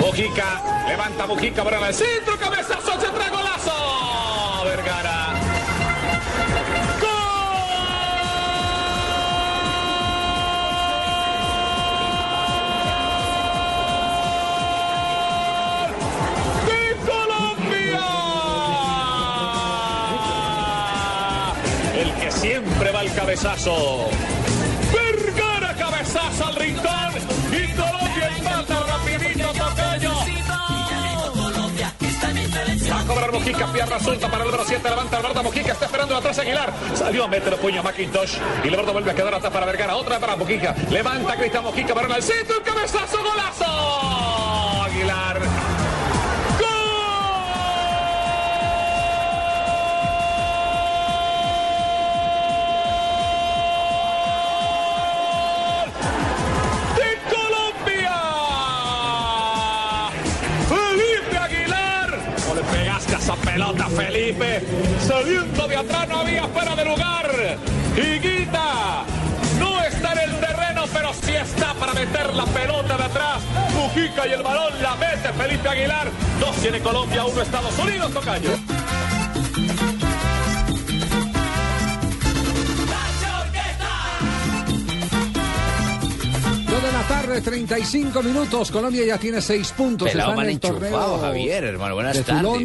Mojica, levanta Mojica para el centro, cabezazo, se trae golazo. Vergara. ¡Gol! ¡De Colombia! El que siempre va al cabezazo. Vergara, cabezazo al rincón. Y cobrar Mojica, pierna suelta para el número 7, levanta Alberto Mojica, está esperando atrás Aguilar. Salió a meter el puño a McIntosh y Alberto vuelve a quedar atrás para Vergara, otra para Mojica. Levanta Cristian Mojica para el centro, el cabezazo, golazo. Aguilar. Esa pelota, Felipe? Saliendo de atrás no había fuera de lugar. Higuita no está en el terreno, pero sí está para meter la pelota de atrás. Mujica y el balón la mete Felipe Aguilar. Dos tiene Colombia, uno Estados Unidos, Tocayo. Dos de la tarde, 35 minutos. Colombia ya tiene seis puntos. Pelado mal en el torneo enchufado, Javier, hermano. Buenas de Toulon.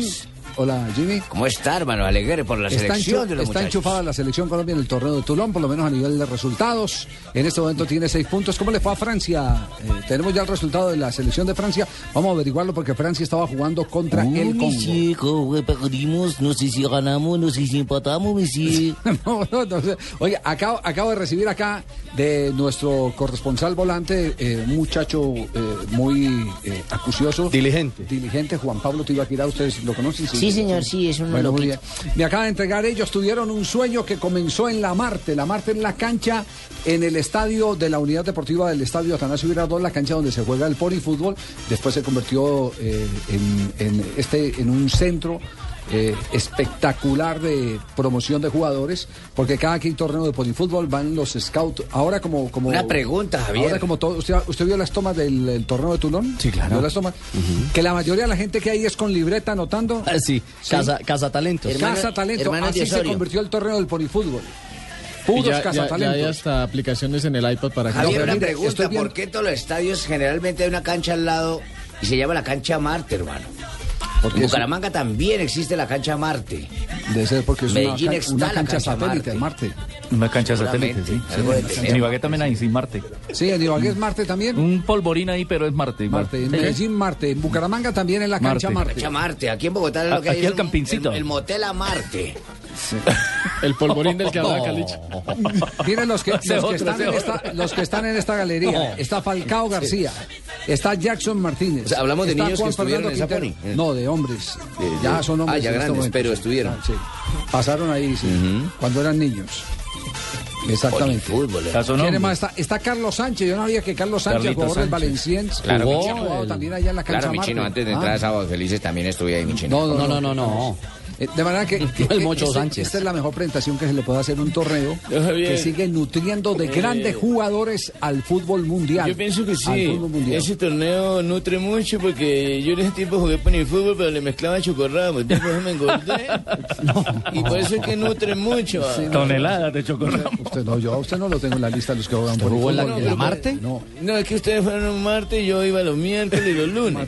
Hola, Jimmy. ¿Cómo está, hermano? Alegre por la Está, selección de los está muchachos. enchufada la selección Colombia en el torneo de Toulon, por lo menos a nivel de resultados. En este momento tiene seis puntos. ¿Cómo le fue a Francia? Eh, tenemos ya el resultado de la selección de Francia. Vamos a averiguarlo porque Francia estaba jugando contra el Congo. perdimos, no sé si ganamos, no sé si empatamos. No, no, no sé. Oye, acabo, acabo de recibir acá de nuestro corresponsal volante, eh, un muchacho eh, muy eh, acucioso. Diligente. Diligente, Juan Pablo Tibaquirá, ¿ustedes lo conocen? Sí, señor, sí, es un Bueno, muy loquito. bien. Me acaba de entregar, ellos tuvieron un sueño que comenzó en la Marte. La Marte en la cancha, en el estadio de la Unidad Deportiva del Estadio Atanasio Girardot, la cancha donde se juega el polifútbol. Después se convirtió eh, en, en este, en un centro eh, espectacular de promoción de jugadores, porque cada que hay torneo de polifútbol van los scouts. Ahora como... como Una pregunta, Javier. Ahora como todo, ¿usted, usted vio las tomas del el torneo de Tulón? Sí, claro. ¿Vio las tomas? Que la mayoría de la gente que hay es con libreta anotando. Ah, sí, Casa, casa Talentos. Hermano- Casa Talento, hermano así se convirtió el torneo del polifútbol. Puros ya, ya- ya cazatalentos. hay hasta aplicaciones en el iPad para que Javier, una pregunta. ¿Por qué todos los estadios generalmente hay una cancha al lado y se llama la cancha Marte, hermano? Porque En es- Bucaramanga también existe la cancha Marte. Debe ser porque es una, Medellín una cancha cancha satélite, Marte. Marte. Una cancha satélite, sí. Sí. En Ibagué también hay, sí, Marte. Sí, en Ibagué es Marte también. Un polvorín ahí, pero es Marte. igual. Marte, en. Medellín Marte, en Bucaramanga también en la cancha Marte. Marte. Cancha Marte. Aquí en Bogotá lo que Aquí hay el es campincito. El, el motel a Marte. el polvorín del que hablaba Calich. Miren los que, los, Ese que otro, están en esta, los que están en esta galería. Está Falcao García, está Jackson Martínez. O sea, hablamos de niños que Juan estuvieron en esa pony. No, de hombres. De- de- ya son hombres. Ah, ya este grandes, pero estuvieron. Ah, sí. Pasaron ahí, sí, cuando eran niños. Exactamente. Polifútbol, eh. Ya son ¿Quién hombres. más está? Está Carlos Sánchez. Yo no sabía que Carlos Sánchez, Carlitos jugador del Sánchez. Valenciennes, Claro, jugó, jugó también allá en la cancha Claro, mi chino, antes de Ah. entrar a Sábados Felices también estuve ahí, mi chino. No, no, No, no, no, no. Eh, De manera que, que- El que Mocho este- Sánchez. esta es la mejor presentación que se le puede hacer a un torneo que sigue nutriendo de grandes jugadores al fútbol mundial. Yo pienso que sí. fútbol. Ese torneo nutre mucho porque yo en ese tiempo jugué por el fútbol, pero le mezclaba chocorramo. Después me engordé. Y por eso es que nutre mucho. Toneladas de chocolate. Usted no, yo a usted no lo tengo en la lista de los que juegan por el en la- fútbol. en la Marte? No. No, es que ustedes fueron un martes y yo iba los miércoles y los lunes.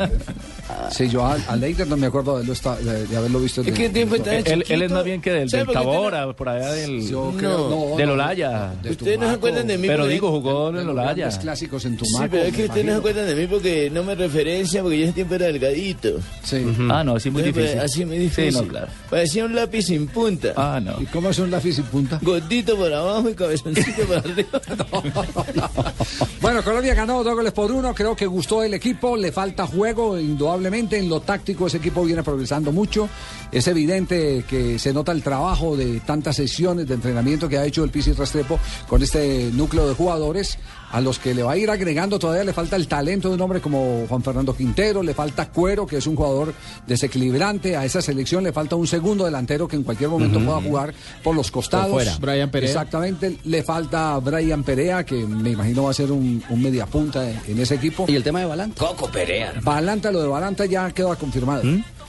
Sí, yo al, al Leider no me acuerdo de, haberlo esta- de- de haberlo visto. Es que tiempo está Él, él es más bien que del, ¿Sabe del Tabora, por allá del, Yo creo- no, del no, Olaya. de Ustedes no se acuerdan de mí. Pero porque- digo, jugó en de el los Olaya. clásicos en Sí, Tumaco. pero es que ustedes no se acuerdan de mí porque no me referencia, porque yo ese tiempo era delgadito. Sí. Ah, no, así muy Entonces, difícil. Así muy difícil. Sí, no, claro. Parecía un lápiz sin punta. Ah, no. ¿Y cómo es un lápiz sin punta? Gordito por abajo y cabezoncito por arriba. Bueno, Colombia ganó dos goles por uno. Creo que gustó el equipo. Le falta juego, indudablemente. En lo táctico, ese equipo viene progresando mucho. Es evidente que se nota el trabajo de tantas sesiones de entrenamiento que ha hecho el Pisi Restrepo con este núcleo de jugadores a los que le va a ir agregando. Todavía le falta el talento de un hombre como Juan Fernando Quintero. Le falta Cuero, que es un jugador desequilibrante. A esa selección le falta un segundo delantero que en cualquier momento pueda jugar por los costados. fuera. Brian Perea. Exactamente. Le falta Brian Perea, que me imagino va a ser un, un mediapunta en, en ese equipo. Y el tema de Balanta. Coco Perea. Balanta, lo de Balanta ya queda confirmado.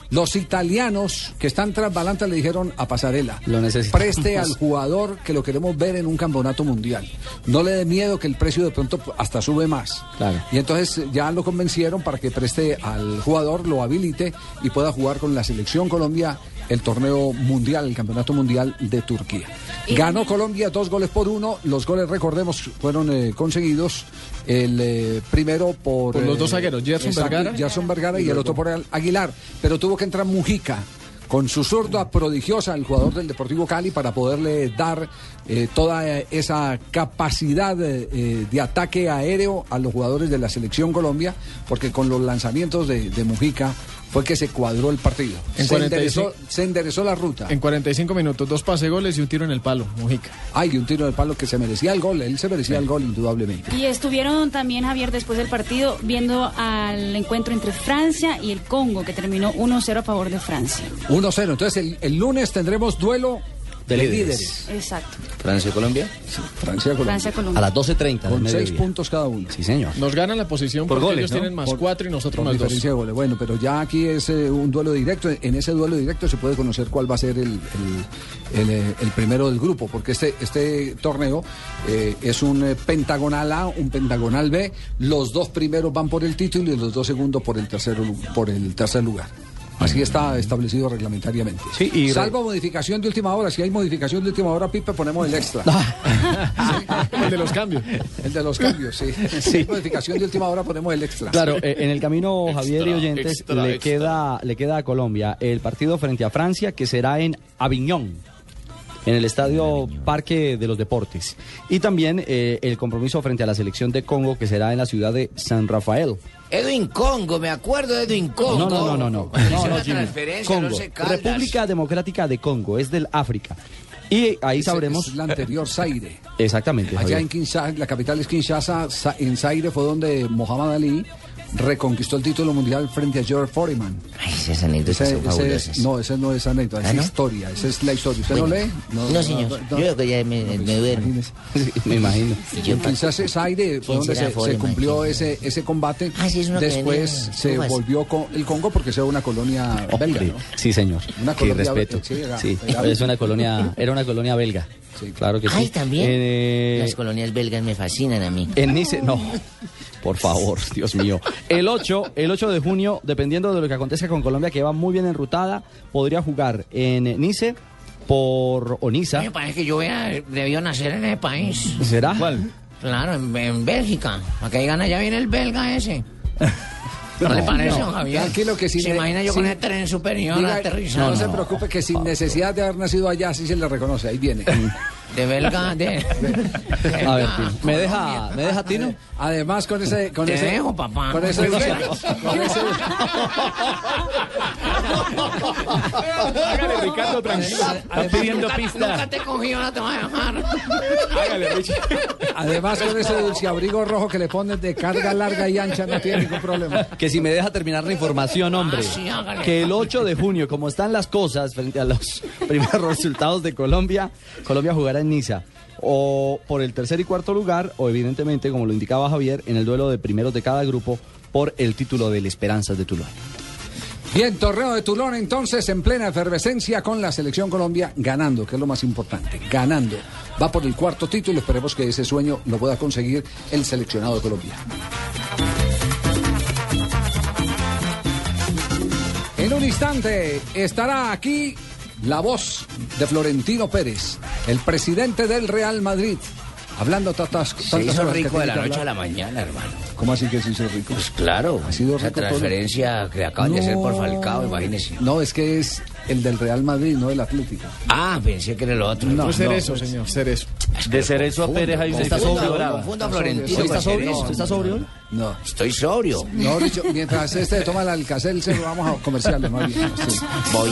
Los italianos que están tras Balanta le dijeron a Pasarela, Lo preste al jugador que lo queremos ver en un campeonato mundial. No le dé miedo que el precio de pronto hasta sube más. Claro. Y entonces ya lo convencieron para que preste al jugador, lo habilite y pueda jugar con la selección Colombia el torneo mundial, el campeonato mundial de Turquía. Ganó Colombia dos goles por uno. Los goles, recordemos, fueron eh, conseguidos. El eh, primero por, Por los eh, dos zagueros, Gerson Vergara. Gerson Vergara y el otro por Aguilar. Pero tuvo que entrar Mujica con su zurda prodigiosa, el jugador del Deportivo Cali, para poderle dar eh, toda eh, esa capacidad eh, eh, de ataque aéreo a los jugadores de la selección Colombia, porque con los lanzamientos de, de Mujica fue que se cuadró el partido. En se, 45 enderezó, se enderezó la ruta. En 45 minutos, dos pase goles y un tiro en el palo, Mujica. Hay un tiro de palo que se merecía el gol, él se merecía el gol indudablemente. Y estuvieron también, Javier, después del partido, viendo al encuentro entre Francia y el Congo, que terminó 1-0 a favor de Francia. 1-0. Entonces el, el lunes tendremos duelo de, De líderes. líderes. Exacto. Francia-Colombia. Francia-Colombia. Francia-Colombia. A las 12.30 del Con seis puntos cada uno. Sí, señor. Nos ganan la posición Por porque goles, ellos ¿no? tienen más Por- cuatro y nosotros Por más dos. diferencia de goles. Bueno, pero ya aquí es eh, un duelo directo. En ese duelo directo se puede conocer cuál va a ser el, el- el, eh, el primero del grupo, porque este, este torneo eh, es un eh, pentagonal A, un pentagonal B. Los dos primeros van por el título y los dos segundos por el tercer, lu- por el tercer lugar. Así está establecido reglamentariamente. Sí, y re- Salvo modificación de última hora. Si hay modificación de última hora, Pipe, ponemos el extra. El de los cambios. El de los cambios, sí. Si hay modificación de última hora, ponemos el extra. Claro, eh, en el camino, Javier y oyentes, extra, le, extra. Queda, le queda a Colombia el partido frente a Francia, que será en Aviñón, en el Estadio Parque de los Deportes. Y también eh, el compromiso frente a la selección de Congo, que será en la ciudad de San Rafael. Edwin Congo, me acuerdo de Edwin Congo. No, no, no, no, no. No, no, transferencia, Congo. República Democrática de Congo, es del África. Y ahí Es- sabremos... Es la anterior Zaire. Exactamente. Allá Javier. en Kinshasa, la capital es Kinshasa, Sa- en Zaire fue donde Mohamed Ali reconquistó el título mundial frente a George Foreman. Ay, esas anécdotas Ese- son ese fabulosas. es- no, ese no es anécdota, es ¿Ah, no? historia, esa es la historia. ¿Usted no lee? No, señor. Yo creo que ya me, me duermo. Sí, me imagino. Yo En pa- Kinshasa, Zaire fue ¿Quién donde se, cumplió ¿Quién ese, ese combate. Ah, sí, es que Después se volvió con el Congo porque era una colonia belga, Hombre, ¿no? Sí, señor. Una Qué colonia respeto. sí, era- Sí, era- es una colonia, era una colonia belga. Sí. Claro que sí. Ay, también. Eh, Las colonias belgas me fascinan a mí. En Nice, no. Por favor, Dios mío. El 8, el 8 de junio, dependiendo de lo que acontezca con Colombia, que va muy bien enrutada, podría jugar en Nice por Onisa. Me parece que yo hubiera debido nacer en ese país. ¿Será? ¿Cuál? Claro, en, en Bélgica. Para que digan, allá viene el belga ese. ¿No, le parece, no, Javier? tranquilo que si ¿Se imagina yo con ese tren superior Diga- aterrizado? no, se preocupe que sin necesidad de haber nacido allá, sí se le reconoce, ahí viene. De belga, de... A ver, Tino. ¿Me deja, ¿me deja Tino? Además, con ese. Con Te ese, dejo, papá. Con ese. con ese- Hágale, Ricardo, tranquilo. Está pidiendo pista. nunca te cogí, ahora te voy a dejar. Hágale, Richie. además, con ese dulce abrigo rojo que le ponen de carga larga y ancha, no tiene ningún problema. Que si me deja terminar la información, hombre. Ah, sí, hágale. que el 8 de junio, como están las cosas frente a los primeros resultados de Colombia, Colombia jugará en Niza. O por el tercer y cuarto lugar, o evidentemente, como lo indicaba Javier, en el duelo de primeros de cada grupo por el título del Esperanzas de Tulón. Bien, torneo de Tulón entonces en plena efervescencia con la selección Colombia ganando, que es lo más importante, ganando. Va por el cuarto título, esperemos que ese sueño lo pueda conseguir el seleccionado de Colombia. En un instante estará aquí la voz de Florentino Pérez, el presidente del Real Madrid, hablando tantas, Se hizo rico de la noche a la mañana, hermano. ¿Cómo así que se hizo rico? Pues claro, Ha sido rico todo. transferencia que acaban de hacer por. Falcao, imagínese. No, es que es el del Real Madrid, no del Atlético. Ah, pensé que era el otro. No, No, ser no, eso, pues- señor, ser eso. De Cerezo a Pérez hay un Confundo, sobrio confundo, brava. confundo a Florentino. ¿Usted está sobrio? Cerezo. ¿Usted está sobrio? No. Estoy sobrio. No, dicho, mientras este toma el alcacel, se lo vamos a comerciales más bien. Sí. Voy.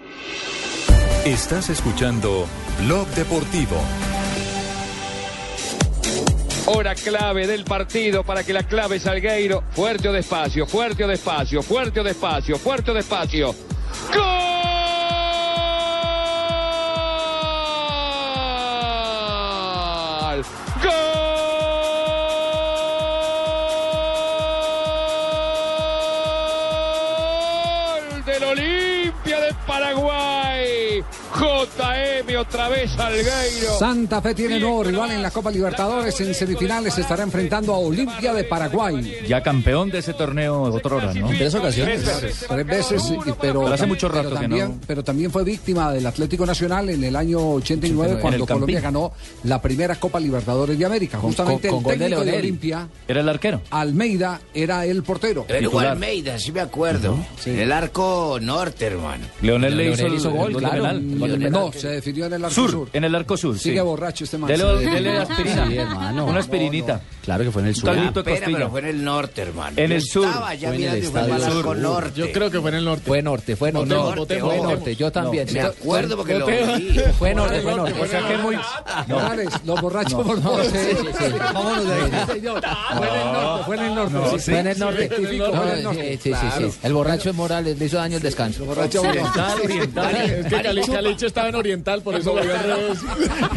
Estás escuchando Blog Deportivo. Hora clave del partido para que la clave Salgueiro. Fuerte o despacio, fuerte o despacio, fuerte o despacio, fuerte o despacio. ¡Gol! Otra vez Salgueiro. Santa Fe tiene nuevo rival en la Copa Libertadores. En semifinales se estará enfrentando a Olimpia de Paraguay. Ya campeón de ese torneo otra hora, ¿no? En tres ocasiones. Tres veces, y- pero, Pero hace mucho rato pero que también, no. pero también fue víctima del Atlético Nacional en el año 89 En el cuando. Colombia ganó la primera Copa Libertadores de América. Justamente con- el con gol de técnico de, Leonel. Olimpia, Era el arquero. Almeida, era el portero. Titular. Almeida, sí me acuerdo. En el arco norte, hermano. Leonel le hizo, Leonel el- hizo el gol, gol de claro. penal. Gol de penal. No, se definió en el arco Sur, sur. en el arco sur. Sigue sí. borracho este man. Dele, dele aspirina. Sí, hermano. Una aspirinita. Claro que fue en el sur. de Pena, pero fue en el norte, hermano. En el sur. Estaba ya Fue en el fue sur. norte. Yo creo que fue en el norte. Fue norte, fue norte. Votemos, Fue votemos, norte, yo también. Me acuerdo porque lo vi. Fue norte, fue norte. O sea que muy. Los borrachos por favor. Sí, sí, sí. Vámonos de ahí. Fue en el norte, fue en el norte. sí, sí. Fue en el norte. Fue en el No, norte. Sí, sí, sí. El borracho Morales le hizo daño al descanso. Borracho, Oriental, oriental. Es que Cali- Caliche estaba en Oriental, por eso al revés.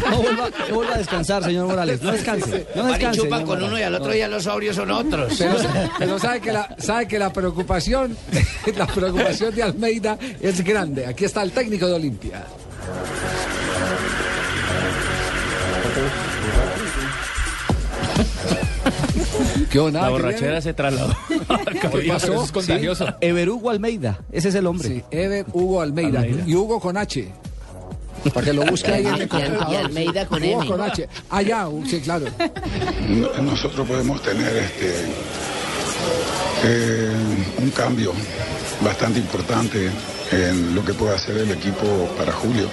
No vuelva, no vuelva a descansar, señor Morales. No descanse. No descanse. chupan con uno y al otro día los sobrios son otros. Pero, pero sabe que la sabe que la preocupación la preocupación de Almeida es grande. Aquí está el técnico de Olimpia. ¿Qué onda? La ¿Qué borrachera se trasladó. ¿Qué pasó? Eso es contagioso. Ever Hugo Almeida. Ese es el hombre. Sí, Ever Hugo Almeida. Almeida. Y Hugo con H. Para que lo busque ahí en el computador. y Almeida con M. con H. Ah, ya, sí, claro. No- nosotros podemos tener este eh, un cambio bastante importante en lo que puede hacer el equipo para julio.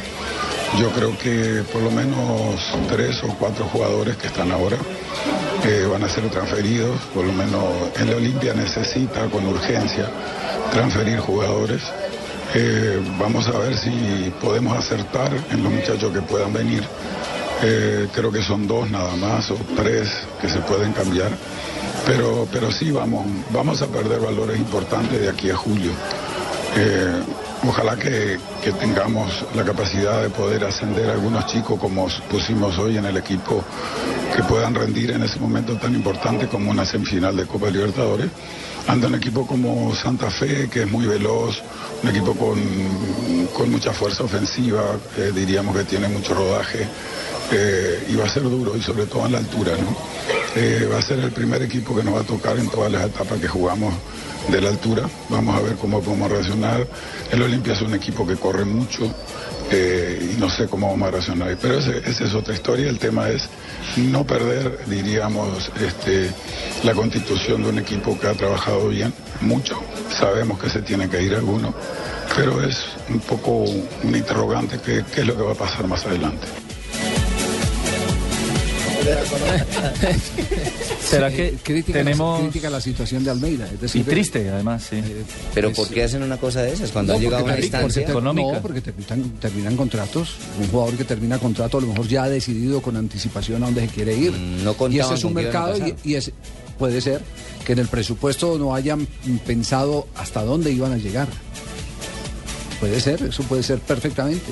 Yo creo que por lo menos tres o cuatro jugadores que están ahora eh, van a ser transferidos, por lo menos en la Olimpia necesita con urgencia transferir jugadores. Eh, vamos a ver si podemos acertar en los muchachos que puedan venir. Eh, creo que son dos nada más o tres que se pueden cambiar. Pero, pero sí vamos, vamos a perder valores importantes de aquí a julio. Eh, ojalá que, que tengamos la capacidad de poder ascender algunos chicos como pusimos hoy en el equipo que puedan rendir en ese momento tan importante como una semifinal de Copa Libertadores. Anda un equipo como Santa Fe, que es muy veloz, un equipo con, con mucha fuerza ofensiva, eh, diríamos que tiene mucho rodaje, eh, y va a ser duro, y sobre todo en la altura, ¿no? Eh, va a ser el primer equipo que nos va a tocar en todas las etapas que jugamos de la altura. Vamos a ver cómo podemos reaccionar. El Olimpia es un equipo que corre mucho y no sé cómo vamos a reaccionar. Pero ese- esa es otra historia. El tema es no perder, diríamos, este, la constitución de un equipo que ha trabajado bien, mucho. Sabemos que se tiene que ir alguno, pero es un poco un interrogante qué es lo que va a pasar más adelante. ¿Será Sí, que eh, crítica tenemos- la, crítica la situación de Almeida? Es decir, Y triste, además, sí. Pero ¿por qué hacen una cosa de esas cuando No, ha llegado a porque una porque ter- No, porque terminan, terminan contratos. Un jugador que termina contrato a lo mejor ya ha decidido con anticipación a dónde se quiere ir. Mm, no y ese es un mercado y, y es puede ser que en el presupuesto no hayan pensado hasta dónde iban a llegar. Puede ser, eso puede ser perfectamente.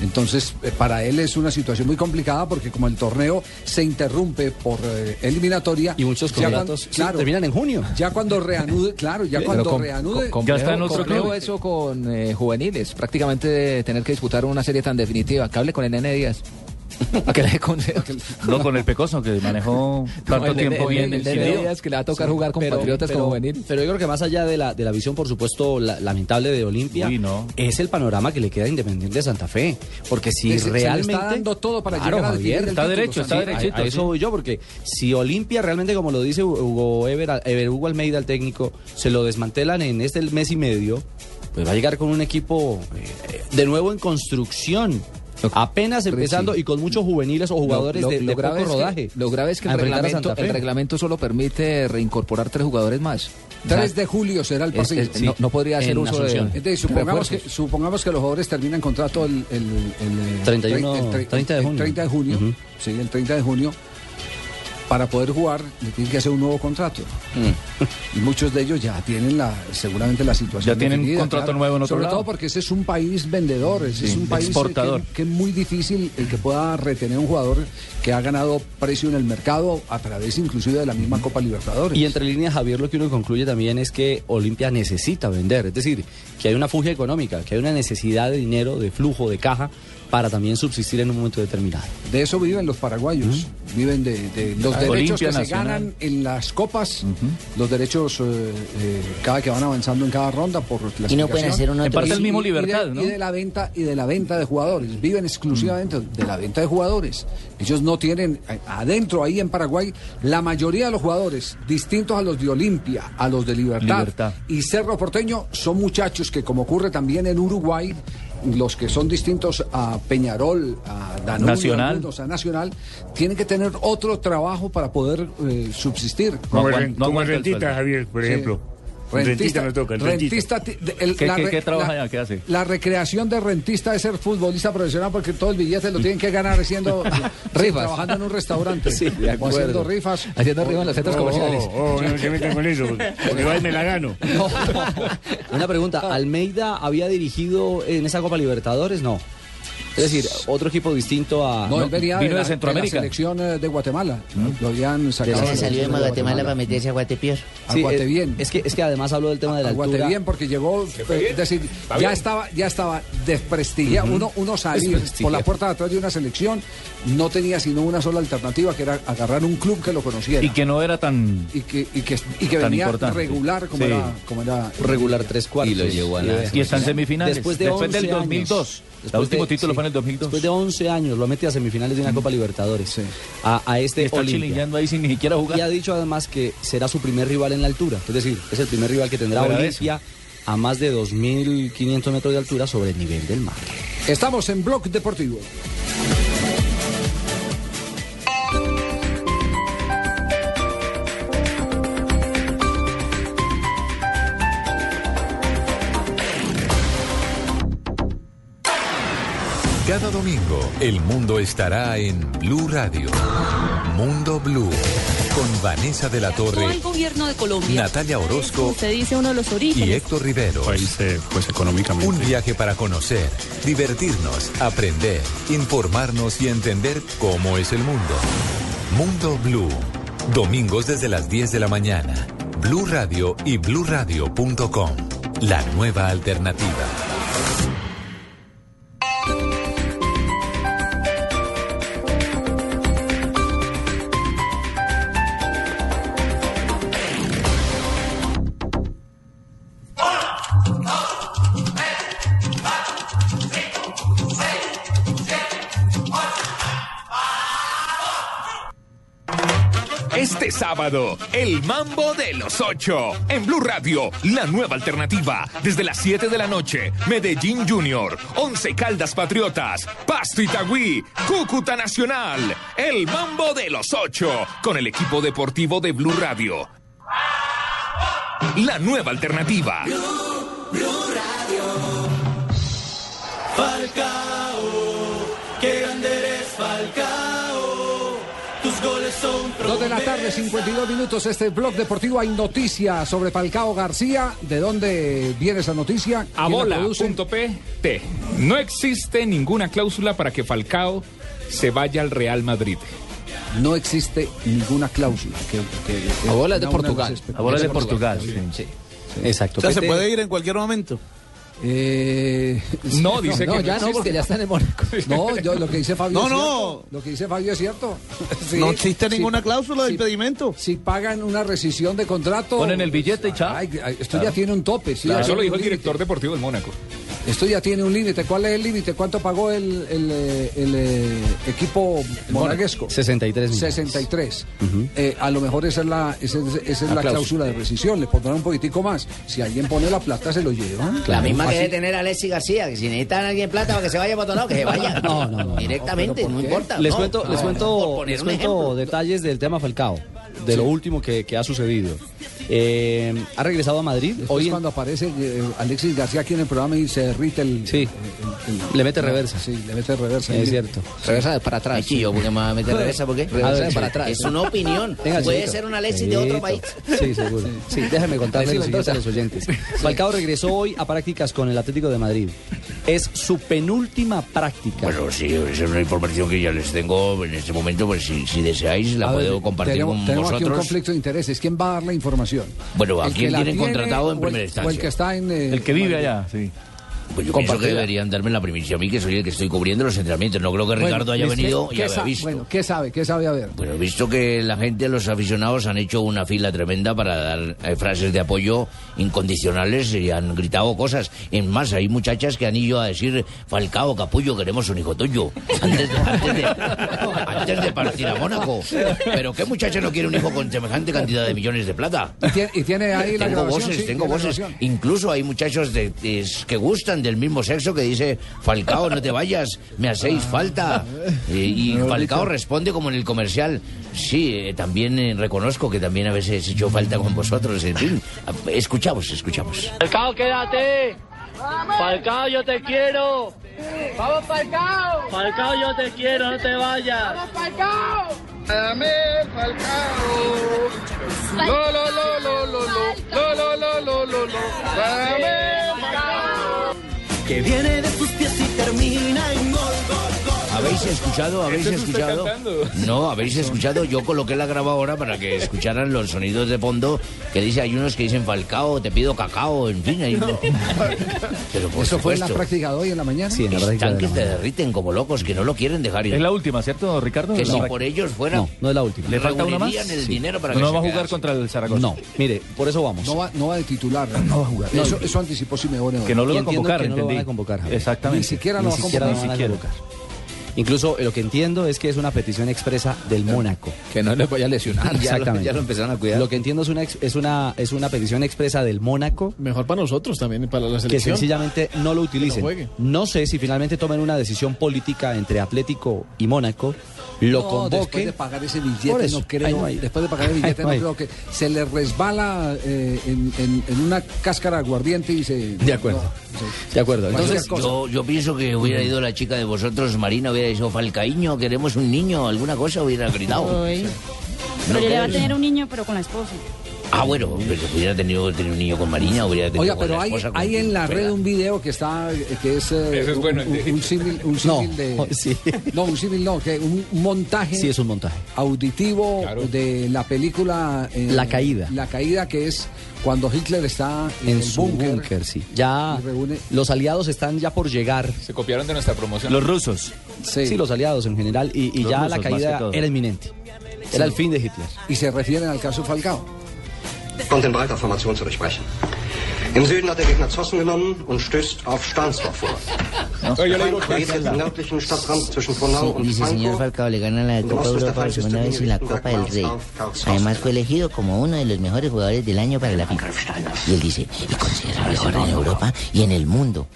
Entonces, eh, para él es una situación muy complicada porque como el torneo se interrumpe por eh, eliminatoria... Y muchos ya contratos cuando- sí, terminan en junio. Ya cuando reanude, claro, ya Pero cuando reanude... com- complejo- complejo eso con eh, juveniles. Prácticamente tener que disputar una serie tan definitiva. Que hable con el Nene Díaz. No, con el Pecoso, que manejó tanto el tiempo bien el decidido. Díaz que le va a tocar Sí, jugar con pero- Patriotas pero- como juvenil. Pero yo creo que más allá de la, de la visión, por supuesto, la- lamentable de Olimpia, Uy, no. es el panorama que le queda Independiente de Santa Fe. Porque si le realmente. está dando todo para Claro, llegar a Javier, el Está título, derecho, está derechito. A, a eso sí. voy yo, porque si Olimpia realmente, como lo dice Hugo Ever, Ever Hugo Almeida, el técnico, se lo desmantelan en este mes y medio, pues va a llegar con un equipo eh, de nuevo en construcción. Apenas empezando y con muchos juveniles o jugadores Lo- de, lo de grave poco es que- rodaje. lo grave es que el reglamento, el reglamento solo permite reincorporar tres jugadores más. 3 de julio será el Es- partido. es- no, no podría hacer uso de... Asunción. Entonces, supongamos que, supongamos que los jugadores terminan contrato el, el, el, eh, 31, tre- el tre- 30 de junio. 30 de junio. Ujú. Sí, el 30 de junio. Para poder jugar, le tienen que hacer un nuevo contrato. Y muchos de ellos ya tienen la, seguramente la situación. Ya tienen definida, contrato nuevo en otro Sobre lado. todo porque ese es un país vendedor, ese Sí, es un país exportador. Que, que es muy difícil el que pueda retener un jugador que ha ganado precio en el mercado a través inclusive de la misma Copa Libertadores. Y entre líneas, Javier, lo que uno concluye también es que Olimpia necesita vender. Es decir, que hay una fuga económica, que hay una necesidad de dinero, de flujo, de caja, para también subsistir en un momento determinado. De eso viven los paraguayos, viven de, de los Ah, derechos Olimpia que se ganan en las copas, los derechos eh, eh, cada que van avanzando en cada ronda por clasificación. Y no pueden hacer un En otro. parte el mismo Y- y de- Libertad, y ¿no? de la venta y de la venta de jugadores, viven exclusivamente de la venta de jugadores. Ellos no tienen eh, adentro ahí en Paraguay la mayoría de los jugadores distintos a los de Olimpia, a los de Libertad, Libertad. y Cerro Porteño son muchachos que como ocurre también en Uruguay los que son distintos a Peñarol, a Danubio, Nacional. algunos a Nacional, tienen que tener otro trabajo para poder eh, subsistir. No Como, no sueldo. Javier, por Sí. ejemplo. Rentista no toca, el rentista. el- ¿Qué- la qué- re- qué trabaja la- allá? ¿Qué hace? La recreación de rentista es ser futbolista profesional porque todo el billete lo tienen que ganar haciendo Rifas. trabajando en un restaurante Sí, de o acuerdo. haciendo rifas. Haciendo rifas en los centros Oh, comerciales. oh, oh, no se metan con eso, porque, va y me la gano. Una pregunta, ¿Almeida había dirigido en esa Copa Libertadores? No. Es decir, otro equipo distinto a... No, él venía vino de la, Centroamérica. la selección eh, de Guatemala. Lo habían sacado. Se de la salió de Guatemala para meterse a Guatepeor. A Sí, Guatebien. Es, es que, es que además hablo del tema de la altura. bien porque llegó, eh, es decir, ya estaba, ya estaba desprestigiado. Uno, uno salir por la puerta de atrás de una selección no tenía sino una sola alternativa que era agarrar un club que lo conociera Y que no era tan... y que, y que, y que Tan venía importante. regular como Sí. era, como era regular tres cuartos. Y lo llevó a Sí, nada. Y está en semifinales. Después de Después 11 del 2002. años. El último de- título sí. fue en el 2002. Después de 11 años lo mete a semifinales de una Copa Libertadores. Sí. A, a Y este está Olimpia. chilingueando ahí sin ni siquiera jugar. Y ha dicho además que será su primer rival en la altura. Es decir, es el primer rival que tendrá Olimpia a más de 2.500 metros de altura sobre el nivel del mar. Estamos en Blog Deportivo. Cada domingo, el mundo estará en Blue Radio. Mundo Blue. Con Vanessa de la Torre, el gobierno de Colombia. Natalia Orozco Usted dice uno de los y orígenes. Héctor Rivero. País, eh, pues económicamente. Un viaje para conocer, divertirnos, aprender, informarnos y entender cómo es el mundo. Mundo Blue. Domingos desde las 10 de la mañana. Blue Radio y bluradio.com. La nueva alternativa. Este sábado, el mambo de los ocho. En Blue Radio, la nueva alternativa. Desde las 7 de la noche, Medellín Junior, Once Caldas Patriotas, Pasto Itagüí, Cúcuta Nacional. El mambo de los ocho. Con el equipo deportivo de Blue Radio. La nueva alternativa. Dos de la tarde, 52 minutos. Este blog deportivo hay noticia sobre Falcao García. ¿De dónde viene esa noticia? ¿Quién la produce? Abola.pt. No existe ninguna cláusula para que Falcao se vaya al Real Madrid. No existe ninguna cláusula. Que, que- Abola es de Portugal. Abola es de Portugal, sí. Exacto. O sea, se puede ir en cualquier momento. Eh, No, dice No, que ya no, porque ya está en el Mónaco. No, yo, lo que dice Fabio No, es no. cierto. Lo que dice Fabio es cierto. Sí, no existe ninguna cláusula de impedimento. Si pagan una rescisión de contrato. Ponen el billete y chao. Ay, esto ya tiene un tope. sí, Eso lo dijo el director deportivo del Mónaco. Esto ya tiene un límite. ¿Cuál es el límite? ¿Cuánto pagó el, el, eh, el, eh, equipo monaguesco? 63 millones. 63. Eh, a lo mejor esa es la, esa es, esa es la, cláusula de rescisión. Le pondrán un poquitico más. Si alguien pone la plata, se lo lleva. La misma que debe tener Alexis García, que si necesitan a alguien plata para que se vaya para que se vaya. No, no, no. Directamente, no, importa. Les no. cuento, les cuento, les detalles del tema Falcao, de lo último que, que ha sucedido. Eh, ha regresado a Madrid. Después Hoy en- cuando aparece eh, Alexis García aquí en el programa y se derrite el... Sí. el- el- le mete reversa. Sí, le mete reversa. Es cierto. Reversa para atrás. Ay, chillo, porque me va a meter reversa, ¿por qué? Reversa sí. para atrás. Es una opinión. Venga, Puede ser un Alexis de otro país. Sí, seguro. Sí, déjame contarle lo siguiente a los oyentes. Falcao regresó hoy a prácticas con el Atlético de Madrid. Es su penúltima práctica. Bueno, sí, esa es una información que ya les tengo en este momento, pues si, si deseáis la A ver, puedo compartir tenemos, con tenemos aquí un vosotros. conflicto de intereses. ¿Quién va a dar la información? Bueno, ¿a quién tienen contratado en primera instancia? El que está en... el que eh, vive allá, sí. Pues yo pienso que Compartida. deberían darme la primicia a mí, que soy el que estoy cubriendo los entrenamientos. No creo que Bueno, Ricardo haya ¿qué- venido y haya visto. Bueno, ¿qué sabe? ¿Qué sabe? A ver. Bueno, he visto que la gente, los aficionados, han hecho una fila tremenda para dar eh, frases de apoyo incondicionales y han gritado cosas. Es más, hay muchachas que han ido a decir, Falcao, Capullo, queremos un hijo tuyo. Antes, antes de, antes de partir a Mónaco. Pero ¿qué muchacha no quiere un hijo con semejante cantidad de millones de plata? Y tiene, y tiene ahí la tengo voces, sí, tengo voces. Incluso hay muchachos de, de- que gustan del mismo sexo que dice, Falcao, no te vayas, me hacéis falta. Eh, y Falcao responde como en el comercial, sí, eh, también eh, reconozco que también a veces he hecho falta con vosotros. En fin, escuchamos, escuchamos. Falcao, quédate. Falcao, yo te quiero. Vamos, Falcao. Falcao, yo te quiero, no te vayas. Vamos, Falcao. Dame, Falcao. Lo, lo, lo, lo, lo, lo, lo, lo, lo, lo, lo, lo. Que viene de tus pies y termina en gol. ¿Habéis escuchado? ¿Habéis Ese es usted escuchado? No, ¿habéis escuchado? Yo coloqué la grabadora para que escucharan los sonidos de fondo que dice, hay unos que dicen Falcao, te pido cacao, en fin. Hay... Pero por ¿Eso fue en la práctica de hoy en la mañana? Sí, en la práctica están de que la se mañana. derriten como locos, que no lo quieren dejar ir. Es la última, ¿cierto, Ricardo? Que No. si por ellos fuera, No, no es la última. ¿Le falta una más? el Sí. dinero para no que va se a jugar quedase. contra el Zaragoza. No, mire, por eso vamos. No va, no va de titular. No va a jugar. Eso, eso anticipó Simeone. Que no lo va a convocar, que no lo van a convocar, Javier. Exactamente. Ni siquiera lo va a convocar. siquiera. Incluso lo que entiendo es que es una petición expresa del Mónaco. Que no les vaya a lesionar. Exactamente. ya lo empezaron a cuidar. Lo que entiendo es una ex- es una es una petición expresa del Mónaco Mejor para nosotros también, para la que selección. sencillamente no lo utilicen. No sé si finalmente tomen una decisión política entre Atlético y Mónaco, lo No, convoque. después de pagar ese billete, eso, no creo. ahí. Después de pagar el billete, Ahí no creo que se le resbala eh, en, en- en una cáscara aguardiente y se. De acuerdo. no. De acuerdo. Entonces. Yo, yo pienso que hubiera ido la chica de vosotros, Marina, hubiera dicho Falcaíño, queremos un niño, alguna cosa hubiera gritado. Uy. ¿No Pero ella va a tener un niño, pero con la esposa. Ah, bueno, pero hubiera tenido, tenido un niño con Marina, hubiera tenido Oiga, con pero la hay, esposa, con hay en la fuera. red un video que está, eh, que es, eh, Ese es bueno, un, un símil, un No, símil de, sí. no, un símil no, que un montaje sí es un montaje. auditivo Claro. de la película eh, La caída. La caída que es cuando Hitler está en, En el su búnker. búnker, sí. Ya reúne- los aliados están ya por llegar. Se copiaron de nuestra promoción. Los rusos. Sí. Sí, los aliados en general. Y, ya rusos, la caída era inminente. Era el fin de Hitler. Y se refieren al caso Falcao. Kommt in breiter Formation zu durchbrechen. Im Süden hat der Gegner Zossen genommen und stößt auf Stahnsdorf vor. Der geht im nördlichen Stadtrand zwischen Frohnau und Pankow. Falcao le gana la Copa Europa por Feind segunda vez y la Richtung Copa del Rey. Además fue elegido como uno de los mejores jugadores del año para la FIFA. Y él dice, y considera mejor en Europa y en el mundo.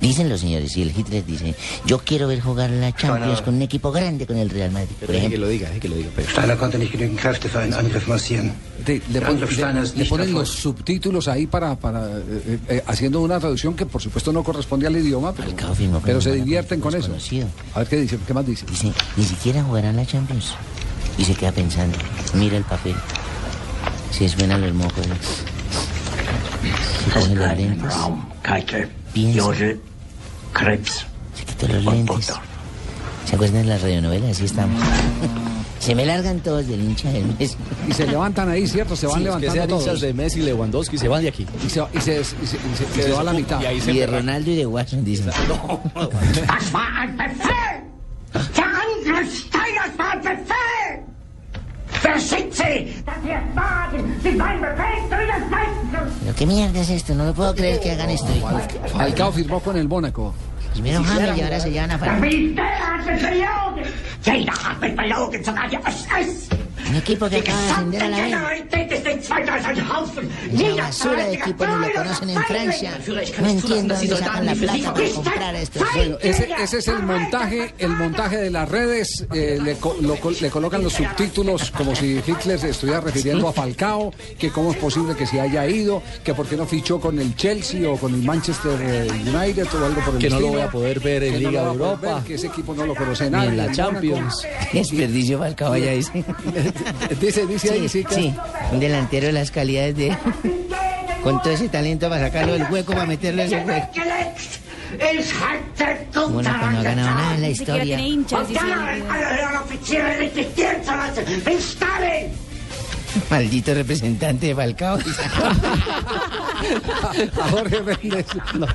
Dicen los señores, y el Hitler dice, yo quiero ver jugar la Champions con un equipo grande con el Real Madrid. Por ejemplo. lo diga, que lo diga. Steiner konnte nicht genügend Kräfte für einen Angriff massieren. De- le, pon- le nicht ponen los subtítulos ahí para, para eh, eh, eh, haciendo una traducción que por supuesto no corresponde al idioma, pero, con pero se divierten con eso. A ver qué dice, qué más dice. Dice, ni siquiera jugarán la Champions. y se queda pensando. Mira el papel. Se suenan los mocos. Se coge los lentes. Piensa. Se quitó los lentes. ¿Se acuerdan de las radionovelas? Así estamos. Se me largan todos del hincha del Messi. Y se levantan ahí, ¿cierto? Se van Sí, levantando que sean todos. hinchas de Messi, Lewandowski, se van de aquí. Y se, y se, y se- y se- y se va a la mitad. Y de Ronaldo y de Watson, dicen. Das war ein Befehl! Der Versicht sie, dass wir es wagen, sich meinen Befehl zu widersprechen! ¿Pero qué mierda es esto? No me puedo creer que hagan esto. Falcao firmó con el Mónaco. Primero James y ahora se llevan a Der Falcao. Militär hat mich belogen! Jeder hat mich belogen, sogar die SS! Un equipo que acaba de ascender a la Haufen! Una basura de equipo, ni lo conocen en Francia. No entiendo dónde sacan la plata para comprar estos. Bueno, ese, ese es el montaje, el montaje de las redes. eh, le, co- lo col- le colocan los subtítulos como si Hitler se estuviera refiriendo a Falcao, que cómo es posible que se haya ido, que por qué no fichó con el Chelsea o con el Manchester eh, United o algo por el Que no lo voy a poder ver en no Liga poder Europa. ver, que ese equipo no lo conoce Ni nadie. en la Champions. Desperdicio Falcao allá dice. dice, dice ahí, sí, sí, un delantero de las calidades de... Con todo ese talento para sacarlo del hueco, para meterlo en ese hueco. Gut Mónaco no ha ganado nada en la Ni siquiera historia. Maldito representante de Falcao. a Jorge Méndez. No.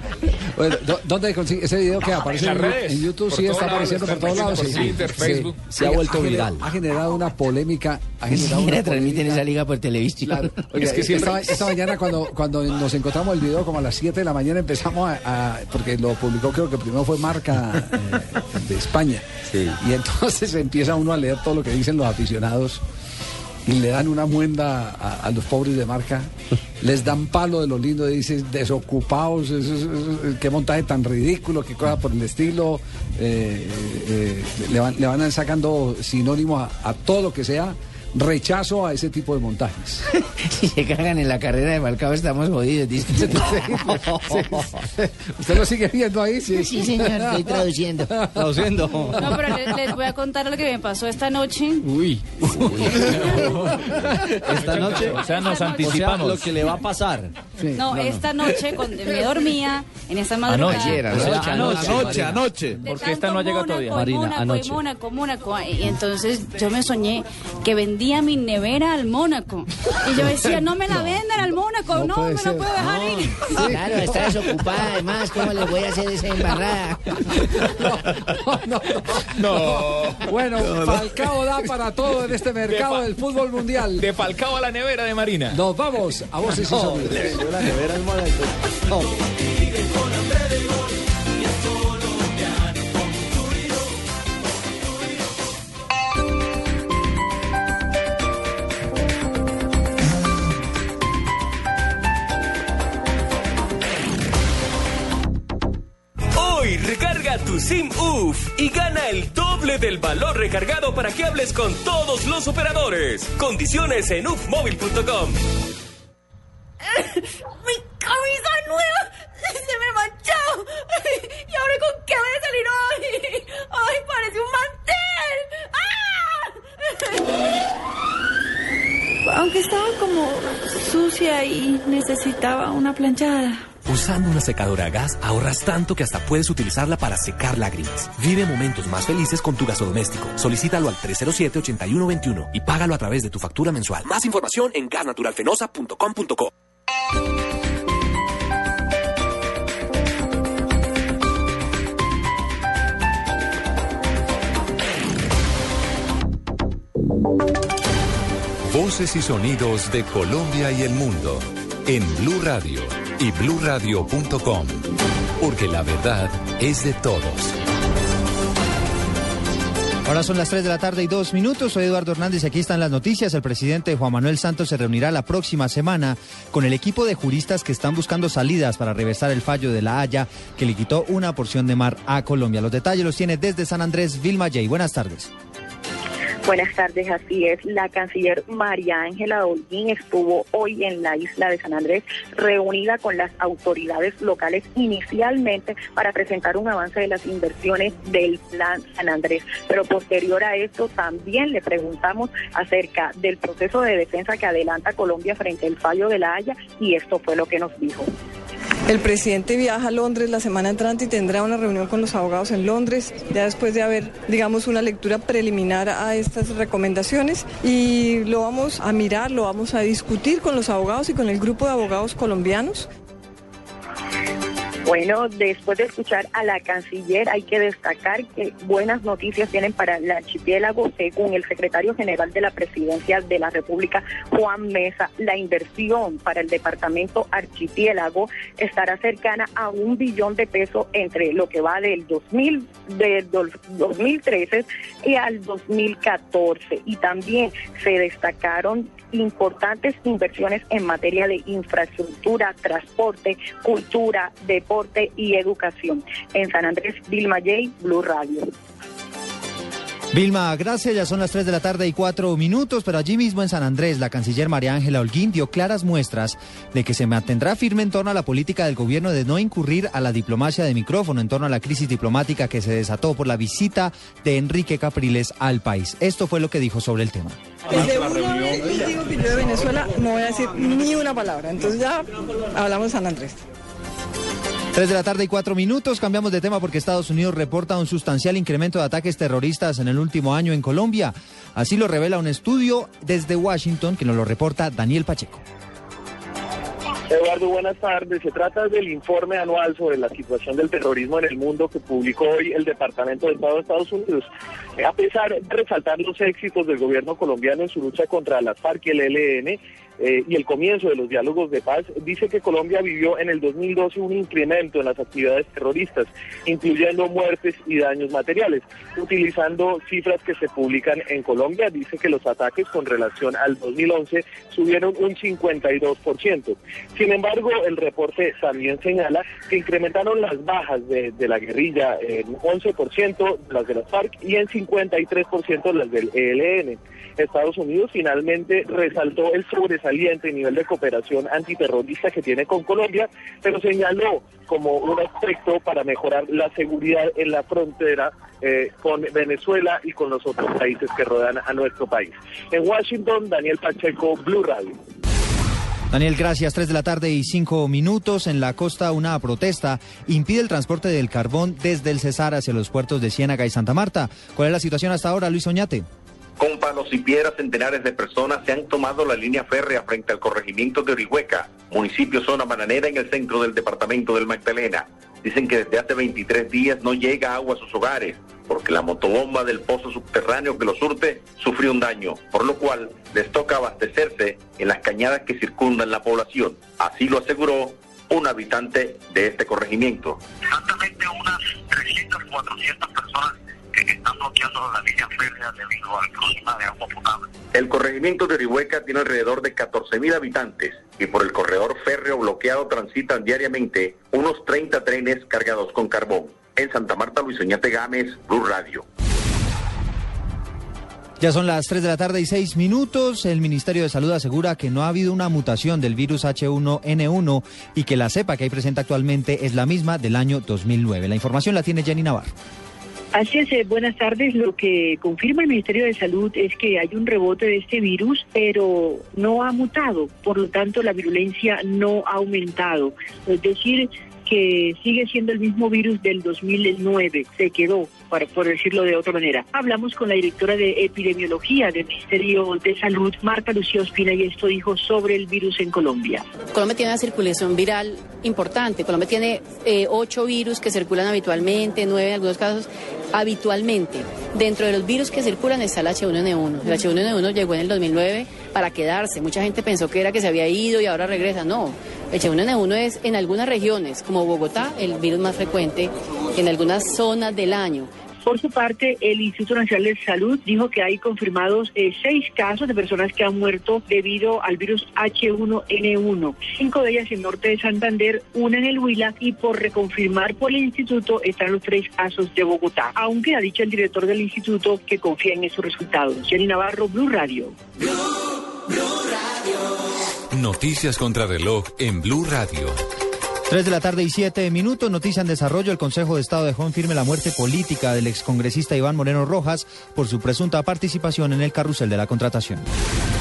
Bueno, ¿dó- ¿Dónde consigue ese video que aparece En redes. YouTube? Por Sí, todos está lados, apareciendo por todos lados. sí. Facebook. Se ha vuelto viral. Ha generado una polémica. Ha generado una transmiten polémica. esa liga por televisión. Claro. Es que siempre- esta, esta mañana cuando, cuando nos encontramos el video como a las 7 de la mañana empezamos a, a- porque lo publicó creo que primero fue marca eh, de España y entonces empieza uno a leer todo lo que dicen los aficionados y le dan una muenda a, los pobres de marca les dan palo de lo lindo dicen desocupados eso es- eso es- qué montaje tan ridículo qué cosa por el estilo eh, eh, le, van, le van sacando sinónimos a todo lo que sea rechazo a ese tipo de montajes Si se cagan en la carrera de Falcao, estamos jodidos. dice. ¿Usted lo sigue viendo ahí? Sí, señor, estoy traduciendo. Traduciendo. No, pero les, les voy a contar lo que me pasó esta noche. Uy. Esta noche. O sea, nos anticipamos. lo que le va a pasar. No, esta noche cuando me dormía, en esta madrugada. Anoche era, anoche, anoche, anoche, anoche. Porque esta no ha llegado Mónaco, todavía. Marina, Mónaco, anoche. Mónaco, Mónaco. Y entonces yo me soñé que vendía mi nevera al Mónaco. Y yo decía, no me la vendan al Mónaco, no, me ser. la puedo dejar ir. Claro, está desocupada además. ¿Cómo le voy a hacer esa embarrada? No. Bueno, Falcao da para todo en este mercado del fútbol mundial. De Falcao a la nevera de Marina. Nos vamos a voces y sonidos. Hoy tu SIM UF y gana el doble del valor recargado para que hables con todos los operadores. Condiciones en ufmóvil.com. ¡Mi camisa nueva! ¡Se me manchó! ¿Y ahora con qué voy a salir hoy? ¡Ay, parece un mantel! ¡Ah! Aunque estaba como sucia y necesitaba una planchada. Usando una secadora a gas ahorras tanto que hasta puedes utilizarla para secar lágrimas. Vive momentos más felices con tu gasodoméstico. Solicítalo al 307-8121 y págalo a través de tu factura mensual. Más información en gasnaturalfenosa.com.co. Voces y sonidos de Colombia y el mundo en Blue Radio y bluradio.com, porque la verdad es de todos. Ahora son las 3 de la tarde y dos minutos. Soy Eduardo Hernández y aquí están las noticias. El presidente Juan Manuel Santos se reunirá la próxima semana con el equipo de juristas que están buscando salidas para reversar el fallo de la Haya que le quitó una porción de mar a Colombia. Los detalles los tiene desde San Andrés Vilma J. Buenas tardes. Buenas tardes, así es. La canciller María Ángela Holguín estuvo hoy en la isla de San Andrés reunida con las autoridades locales inicialmente para presentar un avance de las inversiones del Plan San Andrés. Pero posterior a esto también le preguntamos acerca del proceso de defensa que adelanta Colombia frente al fallo de la Haya y esto fue lo que nos dijo. El presidente viaja a Londres la semana entrante y tendrá una reunión con los abogados en Londres, ya después de haber, digamos, una lectura preliminar a estas recomendaciones y lo vamos a mirar, lo vamos a discutir con los abogados y con el grupo de abogados colombianos. Bueno, después de escuchar a la canciller, hay que destacar que buenas noticias tienen para el archipiélago, según el secretario general de la Presidencia de la República, Juan Mesa. La inversión para el departamento archipiélago estará cercana a un billón de pesos entre lo que va del 2000, del 2013 y al 2014. Y también se destacaron importantes inversiones en materia de infraestructura, transporte, cultura, deporte y educación. En San Andrés, Vilma J, Blue Radio. Vilma, gracias. Ya son las 3 de la tarde y 4 minutos, pero allí mismo en San Andrés, la canciller María Ángela Holguín dio claras muestras de que se mantendrá firme en torno a la política del gobierno de no incurrir a la diplomacia de micrófono en torno a la crisis diplomática que se desató por la visita de Enrique Capriles al país. Esto fue lo que dijo sobre el tema. Desde una que yo de Venezuela no voy a decir ni una palabra, entonces ya hablamos de San Andrés. 3 de la tarde y 4 minutos. Cambiamos de tema porque Estados Unidos reporta un sustancial incremento de ataques terroristas en el último año en Colombia. Así lo revela un estudio desde Washington que nos lo reporta Daniel Pacheco. Eduardo, buenas tardes. Se trata del informe anual sobre la situación del terrorismo en el mundo que publicó hoy el Departamento de Estado de Estados Unidos. Eh, A pesar de resaltar los éxitos del gobierno colombiano en su lucha contra las FARC y el ELN, eh, y el comienzo de los diálogos de paz, dice que Colombia vivió en el 2012 un incremento en las actividades terroristas, incluyendo muertes y daños materiales. Utilizando cifras que se publican en Colombia, dice que los ataques con relación al 2011 subieron un 52%. Sin embargo, el reporte también señala que incrementaron las bajas de, de la guerrilla en 11% las de las FARC y en 53% las del ELN. Estados Unidos finalmente resaltó el sobresaliente nivel de cooperación antiterrorista que tiene con Colombia, pero señaló como un aspecto para mejorar la seguridad en la frontera eh, con Venezuela y con los otros países que rodean a nuestro país. En Washington, Daniel Pacheco, Blue Radio. Daniel, gracias. 3 de la tarde y 5 minutos. En la costa, una protesta impide el transporte del carbón desde el Cesar hacia los puertos de Ciénaga y Santa Marta. ¿Cuál es la situación hasta ahora, Luis Oñate? Con palos y piedras, centenares de personas se han tomado la línea férrea frente al corregimiento de Orihueca, municipio zona bananera en el centro del departamento del Magdalena. Dicen que desde hace 23 días no llega agua a sus hogares, porque la motobomba del pozo subterráneo que lo surte sufrió un daño, por lo cual les toca abastecerse en las cañadas que circundan la población. Así lo aseguró un habitante de este corregimiento. Exactamente unas 300, 400 personas que están bloqueando la línea al problema de agua potable. El corregimiento de Orihueca tiene alrededor de 14.000 habitantes y por el corredor férreo bloqueado transitan diariamente unos 30 trenes cargados con carbón. En Santa Marta, Luis Oñate Gámez, Blue Radio. Ya son las 3 de la tarde y 6 minutos. El Ministerio de Salud asegura que no ha habido una mutación del virus H1N1 y que la cepa que hay presente actualmente es la misma del año 2009. La información la tiene Jenny Navarro. Así es, eh, buenas tardes. Lo que confirma el Ministerio de Salud es que hay un rebote de este virus, pero no ha mutado. Por lo tanto, la virulencia no ha aumentado. Es decir, que sigue siendo el mismo virus del 2009. Se quedó, por decirlo de otra manera. Hablamos con la directora de epidemiología del Ministerio de Salud, Marta Lucía Ospina, y esto dijo sobre el virus en Colombia. Colombia tiene una circulación viral importante. Colombia tiene eh, ocho virus que circulan habitualmente, nueve en algunos casos habitualmente. Dentro de los virus que circulan está el H1N1. El H1N1 llegó en el 2009 para quedarse. Mucha gente pensó que era que se había ido y ahora regresa. No, el H1N1 es en algunas regiones, como Bogotá, el virus más frecuente en algunas zonas del año. Por su parte, el Instituto Nacional de Salud dijo que hay confirmados eh, seis casos de personas que han muerto debido al virus H1N1. Cinco de ellas en norte de Santander, una en el Huila y por reconfirmar por el instituto están los tres casos de Bogotá. Aunque ha dicho el director del instituto que confía en esos resultados. Jenny Navarro, Blue Radio. Noticias contra reloj en Blue Radio. 3 de la tarde y 7 minutos, noticia en desarrollo. El Consejo de Estado dejó en firme la muerte política del excongresista Iván Moreno Rojas por su presunta participación en el carrusel de la contratación.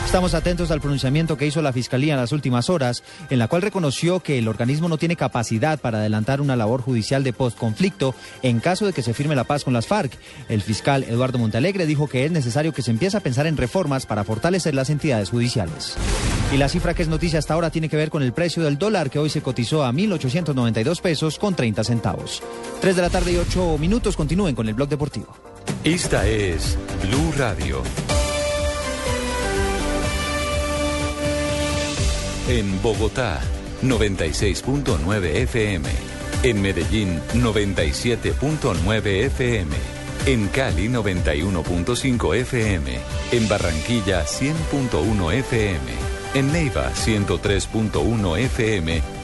Estamos atentos al pronunciamiento que hizo la Fiscalía en las últimas horas, en la cual reconoció que el organismo no tiene capacidad para adelantar una labor judicial de postconflicto en caso de que se firme la paz con las FARC. El fiscal Eduardo Montalegre dijo que es necesario que se empiece a pensar en reformas para fortalecer las entidades judiciales. Y la cifra que es noticia hasta ahora tiene que ver con el precio del dólar que hoy se cotizó a 1.892 pesos con 30 centavos. 3 de la tarde y 8 minutos continúen con el blog deportivo. Esta es Blue Radio. En Bogotá, 96.9 FM. En Medellín, 97.9 FM. En Cali, 91.5 FM. En Barranquilla, 100.1 FM. En Neiva, 103.1 FM.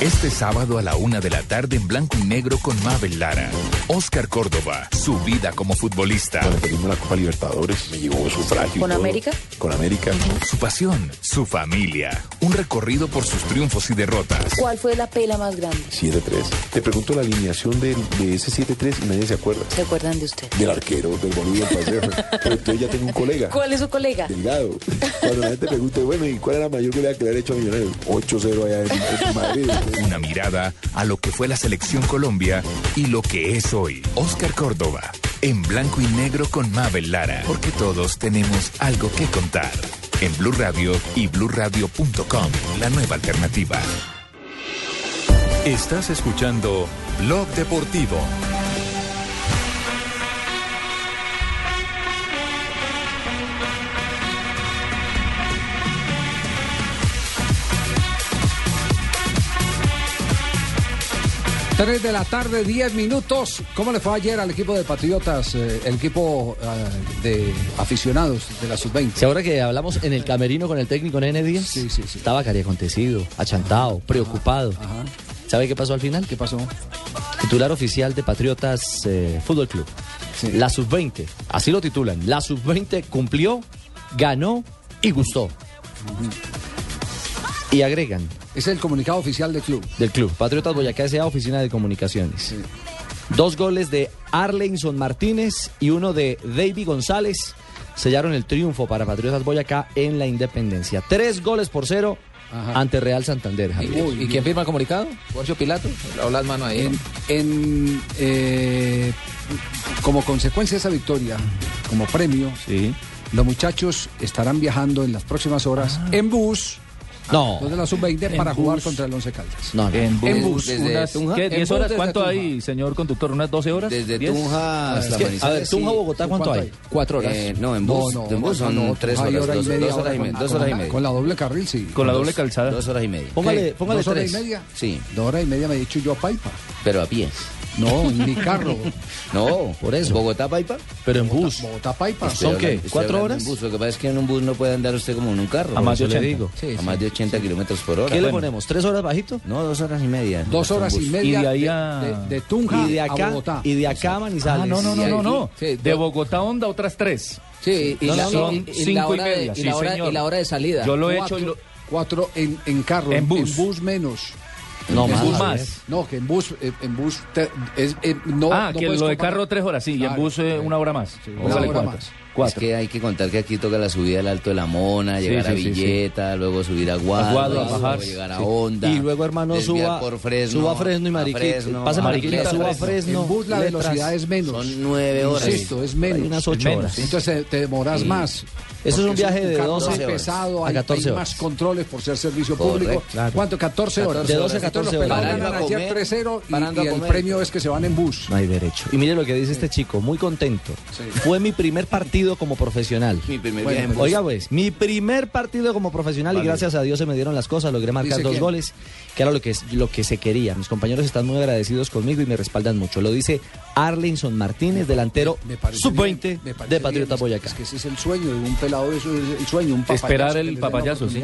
Este sábado a la una de la tarde en blanco y negro con Mabel Lara. Oscar Córdoba, su vida como futbolista. Cuando perdimos la Copa Libertadores, me llevó sufragio. ¿Con todo. América? Con América. Su pasión, su familia. Un recorrido por sus triunfos y derrotas. ¿Cuál fue la pela más grande? 7-3. Te pregunto la alineación del- de, ese 7-3 y nadie se acuerda. ¿Se acuerdan de usted? Del arquero, del boludo, del paseo. Pero entonces ya tengo un colega. ¿Cuál es su colega? Delgado. Cuando la gente pregunte, bueno, ¿y cuál era la mayor goleada que le había hecho a Millonarios? 8-0 allá en, en Madrid. Una mirada a lo que fue la selección Colombia y lo que es hoy. Oscar Córdoba, en blanco y negro con Mabel Lara. Porque todos tenemos algo que contar. En Blue Radio y bluradio.com, la nueva alternativa. Estás escuchando Blog Deportivo. Tres de la tarde, 10 minutos. ¿Cómo le fue ayer al equipo de Patriotas, eh, el equipo eh, de aficionados de la Sub-20? Si ahora que hablamos en el camerino con el técnico Nene Díaz, estaba cari acontecido, achantado, preocupado. ¿Sabe qué pasó al final? ¿Qué pasó? Titular oficial de Patriotas eh, Fútbol Club. La Sub-20, así lo titulan. La Sub-20 cumplió, ganó y gustó. Y agregan. Es el comunicado oficial del club. Del club. Patriotas Boyacá S.A. Oficina de Comunicaciones. Dos goles de Arlenson Martínez y uno de David González sellaron el triunfo para Patriotas Boyacá en la Independencia. Tres goles por cero ante Real Santander. Javier. ¿Y quién firma el comunicado? Porcio Pilato. O las manos ahí. En, en, eh, como consecuencia de esa victoria, como premio, los muchachos estarán viajando en las próximas horas en bus. No. Los de la sub-20 En para jugar contra el Once Caldas. No, En bus, En bus. unas- Desde ¿qué, Tunja. ¿10 En bus horas? desde ¿Cuánto hay, señor conductor? ¿Unas 12 horas? Desde ¿10? Tunja hasta Es que, Manizales. a ver, Tunja, Bogotá, ¿cuánto hay? Cuatro horas. Eh, no, en bus, No, no, en bus son no, tres horas, hora y dos, media dos horas y media. con- Dos horas y media. Con la doble carril, sí. Con la Dos- doble calzada. Dos horas y media. Póngale, ¿Qué? póngale ¿Dos horas tres. y media? Sí, Dos horas y media me he dicho yo a Paipa. pero a pie. No, en mi carro. No, Por eso. ¿Bogotá, Paipa? Pero en bus. Bogotá, Paipa. ¿Son qué? ¿Cuatro horas? en bus. Lo que pasa es que en un bus no puede andar usted como en un carro. A más de Por eso le 80. digo. Sí, A sí. más de 80 kilómetros por hora. ¿Qué le ponemos? ¿Tres horas bajito? No, dos horas y media. Dos horas y media Y de ahí a- de- de Tunja Y de a acá, Bogotá. y de acá a Manizales. Ah, no, no, no, no, no. De Bogotá a Onda otras tres. Sí, y, No, la, no, son y- y la y hora de- y la hora, señor. y la hora de salida. Yo lo he hecho cuatro en, en carro, En bus. menos. No, En más. bus Más. No, que en bus, eh, en bus te- es, eh, no. ah, no que lo de carro tres horas, sí, y en bus eh, una hora más. una hora cuatro. más. Cuatro. Es que hay que contar que aquí toca la subida al Alto de la Mona, Sí, llegar a sí, sí, sí. Villeta, luego subir a Guado, Guado, a luego bajar. llegar a Sí. Honda. Y luego, hermano, suba, por Fresno, suba a Fresno y a Mariquita. Fresno, Pase a Mariquita, Mariquita, suba a Fresno. En bus la Letras. velocidad es menos. Son nueve horas. Insisto, es menos. Hay unas ocho menos, horas. sí. Entonces te, te demoras Sí. más. Eso es un viaje de carro 12 más horas. pesado, A hay, 14 hay más controles por ser servicio Correcto, público. claro. ¿Cuánto? 14 horas. De 12 a Entonces 14 los pelados horas. ganan a ayer comer, 3-0 y, a el comer. premio es que se van en bus. No hay derecho. Y mire lo que dice este chico, muy contento. Fue mi primer partido como profesional. Mi primer Bueno, viaje en bus. Oiga, pues, mi primer partido como profesional y gracias a Dios se me dieron las cosas, logré marcar ¿Dice dos quién? goles, que era lo que, es- lo que se quería. Mis compañeros están muy agradecidos conmigo y me respaldan mucho. Lo dice Arlinson Martínez, delantero Me parece sub-20 bien, me parece de Patriota bien. Boyacá. Es que ese es el sueño de un pelado, eso es el sueño, un papayazo Esperar el papayazo, sí.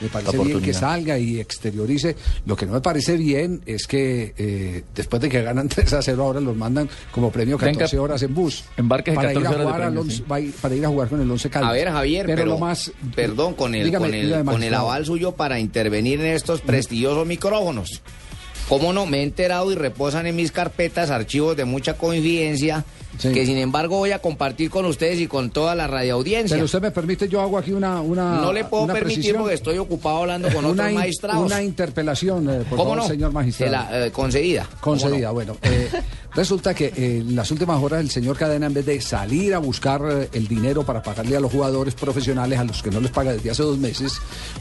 Me parece bien que salga y exteriorice. Lo que no me parece bien es que eh, después de que ganan 3 a 0 ahora los mandan como premio Venga, 14 horas en bus. embarques para ir a 14 horas de jugar al premio, once- sí. va a ir- para ir a jugar con el 11 Caldas. A ver, Javier, pero, lo más perdón, con el, Dígame, con, el, dígame, con el magistrado. aval suyo para intervenir en estos prestigiosos micrófonos. ¿Cómo no? Me he enterado y reposan en mis carpetas archivos de mucha confidencia Sí. que sin embargo voy a compartir con ustedes y con toda la radioaudiencia. Pero usted me permite, yo hago aquí una. una no le puedo una permitir precisión. porque estoy ocupado hablando con una, otros magistrados. una interpelación, eh, por ¿Cómo favor, no? señor magistrado. La, eh, concedida. ¿Cómo Concedida, no? bueno. eh, resulta que eh, en las últimas horas el señor Cadena, en vez de salir a buscar eh, el dinero para pagarle a los jugadores profesionales, a los que no les paga desde hace dos meses,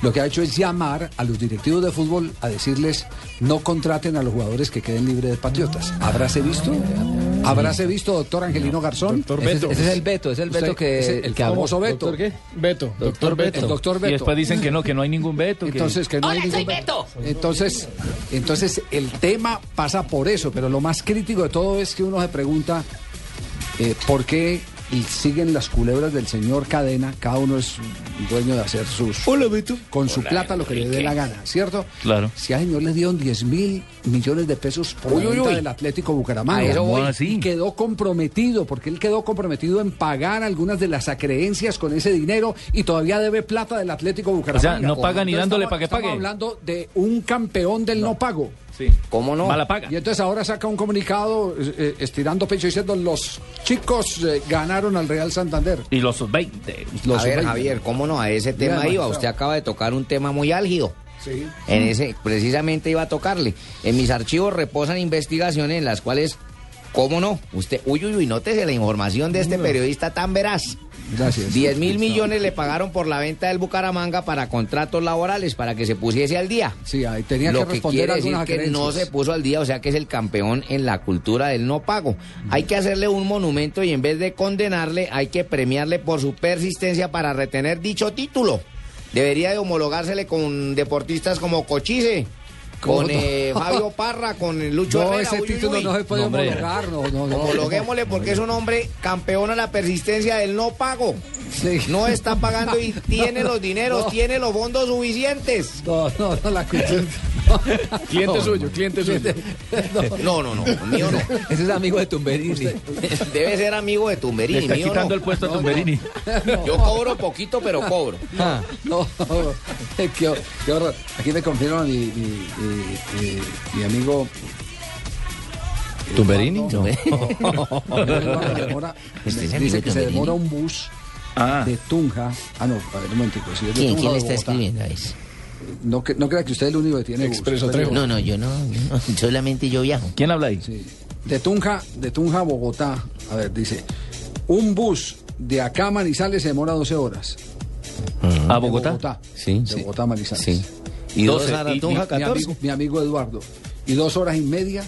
lo que ha hecho es llamar a los directivos de fútbol a decirles no contraten a los jugadores que queden libres de patriotas. ¿Habráse visto? ¿Habráse visto, doctor Angelino Garzón? Doctor Beto. Ese es el Beto, es el Usted- Beto que, el que habló. famoso Beto. ¿Doctor qué? Beto. Doctor Beto. El doctor Beto. Y después dicen que no, que no hay ningún Beto. Entonces, que no hay ningún- Entonces, entonces, el tema pasa por eso, pero lo más crítico de todo es que uno se pregunta eh, por qué siguen las culebras del señor Cadena, cada uno es dueño de hacer sus... Con su plata lo que le dé la gana, ¿cierto? Claro. Si al señor le dieron 10 mil millones de pesos por Uy, la uy, venta uy. del Atlético Bucaramanga. Eso voy. ¿Cómo así? Y quedó comprometido, porque él quedó comprometido en pagar algunas de las acreencias con ese dinero y todavía debe plata del Atlético Bucaramanga. O sea, no paga ni dándole estamos- pa' que estamos pague. hablando de un campeón del no, pago. Sí. ¿Cómo no? Mala paga. Y entonces ahora saca un comunicado eh, eh, estirando pecho diciendo los chicos eh, ganaron al Real Santander. Y los 20. Los a ver. Javier, ¿cómo no? A ese tema iba. Usted acaba de tocar un tema muy álgido. Sí. En ese, precisamente iba a tocarle. En mis archivos reposan investigaciones en las cuales, ¿cómo no? Usted, uy, uy, uy, nótese la información de este periodista tan veraz. Gracias. 10 mil millones le pagaron por la venta del Bucaramanga para contratos laborales, para que se pusiese al día. Sí, ahí tenía Lo que que responder quiere a decir que no se puso al día, o sea que es el campeón en la cultura del no pago. Hay que hacerle un monumento y en vez de condenarle, hay que premiarle por su persistencia para retener dicho título. Debería de homologársele con deportistas como Cochise, ¿Cómo con eh, Fabio Parra, con Lucho No, Herrera. ese uy, título uy. no se puede No, homologar, no, no, no. Homologuémosle porque es un hombre campeón a la persistencia del no pago. Sí. No está pagando y tiene los dineros, No. tiene los fondos suficientes. No, no, no, la cuestión. Cliente suyo, cliente suyo. No, no, no, mío no. Ese es amigo de Tumberini. Debe ser amigo de Le Tumberini, está mío quitando no. el puesto a Tumberini. Yo cobro poquito, pero cobro. Ah, No, qué, qué horror. Aquí me confirma mi, mi, mi- mi- mi amigo. ¿Tumberini? Eduardo. No. Eduardo demora- Este se Tumberini. demora un bus Ah. de Tunja. Ah, no, a ver un momentico. Si es de ¿Quién, Tunja quién o le de está escribiendo a eso? No, que- no crea que usted es el único que tiene bus. Expreso Trejo. No, no, yo no, no, solamente yo viajo. ¿Quién habla ahí? Sí. De Tunja, de Tunja a Bogotá. A ver, dice. Un bus de acá a Manizales se demora 12 horas. ¿A De Bogotá? Bogotá. Sí, De. Bogotá a Manizales. Sí. Y dos 12, a y- Tunja, Mi 14. amigo, mi amigo Eduardo. Y dos horas y media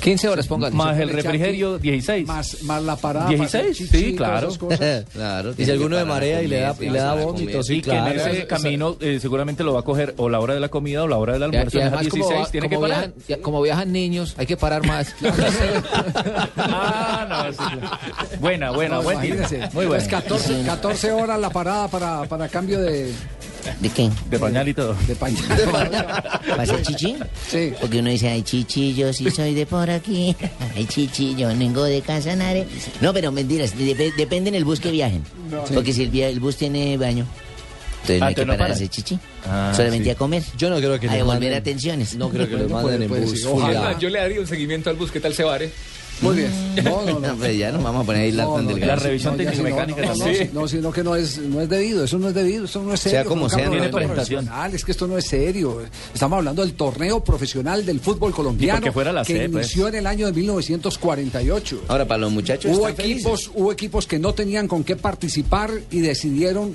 15 horas, póngale. Más el refrigerio, aquí, 16. Más, más la parada. 16, para hacer sí, claro. Claro, Y si alguno de marea y le da, y le da vómito, sí, y que en claro. ese camino eh, seguramente lo va a coger o la hora de la comida o la hora del almuerzo. y además, como, 16 va- tiene que parar. viajan, ya- como viajan niños, hay que parar más. Ah, no, claro. Buena, buena, No, buen. Muy Es buena. 14, 14 horas la parada para, para cambio de, ¿De qué? De pañal y todo. de pañal. ¿Va a ser chichi? Sí. Porque uno dice, ay, chichi, yo sí soy de por aquí. Ay, chichi, yo vengo de Casanare. No, pero mentiras, dep- depende en el bus que viajen. Porque si el, el bus tiene baño. Entonces no hay que no parar a para. hacer chichi. Ah, Solamente sí. a comer. Yo no creo que A devolver manden- atenciones. No creo que los Bueno, manden en bus. Ojalá. Yo le daría un seguimiento al bus. ¿Qué tal se vare? Muy bien. No, no, no. No, pues ya nos vamos a poner a hilar No, tan no, delgado. La revisión no, no, también. sí, No, sino que no es, no es debido, eso no es debido, eso no es Sea serio. como sea, Carlos, tiene no es presentación. profesional, Es que esto no es serio. Estamos hablando del torneo profesional del fútbol colombiano porque fuera la que C, pues. inició en el año de 1948. Ahora, para los muchachos Hubo equipos, hubo equipos que no tenían con qué participar y decidieron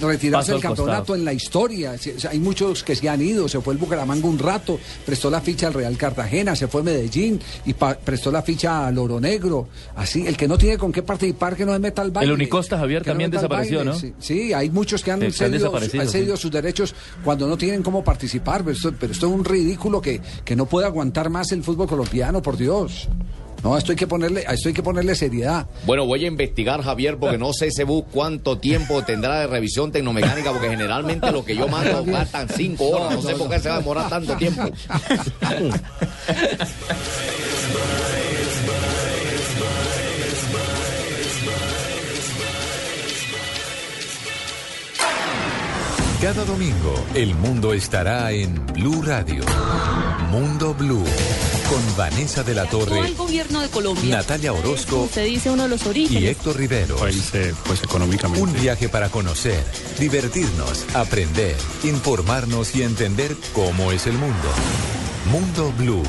retirarse del campeonato costado. en la historia. Sí, Hay muchos que se han ido. Se fue el Bucaramanga un rato, prestó la ficha al Real Cartagena, se fue Medellín y prestó la ficha al Oro Negro. Así, el que no tiene con qué participar, que no se meta al baile. Unicosta, Javier, no también desapareció. ¿no? Sí, sí, hay muchos que han Están cedido, han cedido sí. sus derechos cuando no tienen cómo participar. Pero esto, pero esto es un ridículo que, que no puede aguantar más el fútbol colombiano, por Dios. No, esto hay que ponerle, a esto hay que ponerle seriedad. Bueno, voy a investigar, Javier, porque no sé ese bus cuánto tiempo tendrá de revisión tecnomecánica, porque generalmente lo que yo mando gastan cinco horas. No sé por qué se va a demorar tanto tiempo. Cada domingo el mundo estará en Blue Radio. Mundo Blue. Con Vanessa de la Torre, el gobierno de Colombia. Natalia Orozco Usted dice uno de los y orígenes. Héctor Rivero. País, eh, pues económicamente. Un viaje para conocer, divertirnos, aprender, informarnos y entender cómo es el mundo. Mundo Blue.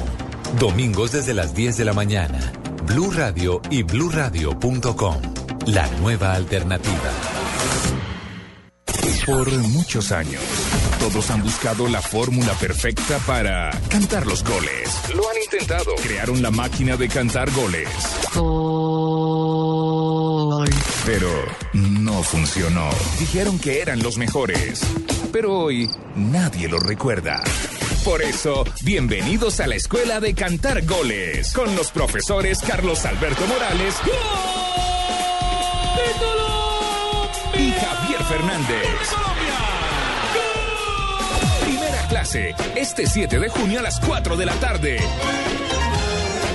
Domingos desde las 10 de la mañana. Blue Radio y bluradio.com. La nueva alternativa. Por muchos años, todos han buscado la fórmula perfecta para cantar los goles. Lo han intentado. Crearon la máquina de cantar goles. Pero no funcionó. Dijeron que eran los mejores. Pero hoy nadie los recuerda. Por eso, bienvenidos a la Escuela de Cantar Goles con los profesores Carlos Alberto Morales Fernández. Primera clase, este 7 de junio a las 4 de la tarde.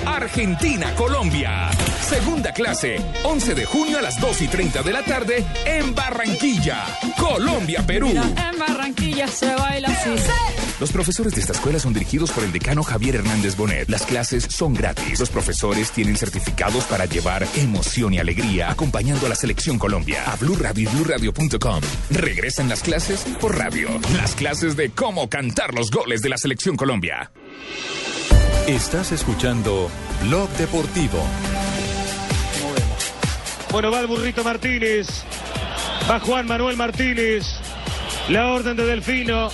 Argentina, Colombia. Segunda clase, 11 de junio a las 2 y 30 de la tarde en Barranquilla. Colombia, Perú. En Barranquilla se baila así. Los profesores de esta escuela son dirigidos por el decano Javier Hernández Bonet. Las clases son gratis. Los profesores tienen certificados para llevar emoción y alegría acompañando a la selección Colombia. A Blue Radio y BlueRadio.com. Regresan las clases por radio. Las clases de cómo cantar los goles de la selección Colombia. Estás escuchando Blog Deportivo. Bueno, va el burrito Martínez. Va Juan Manuel Martínez. La orden de Delfino.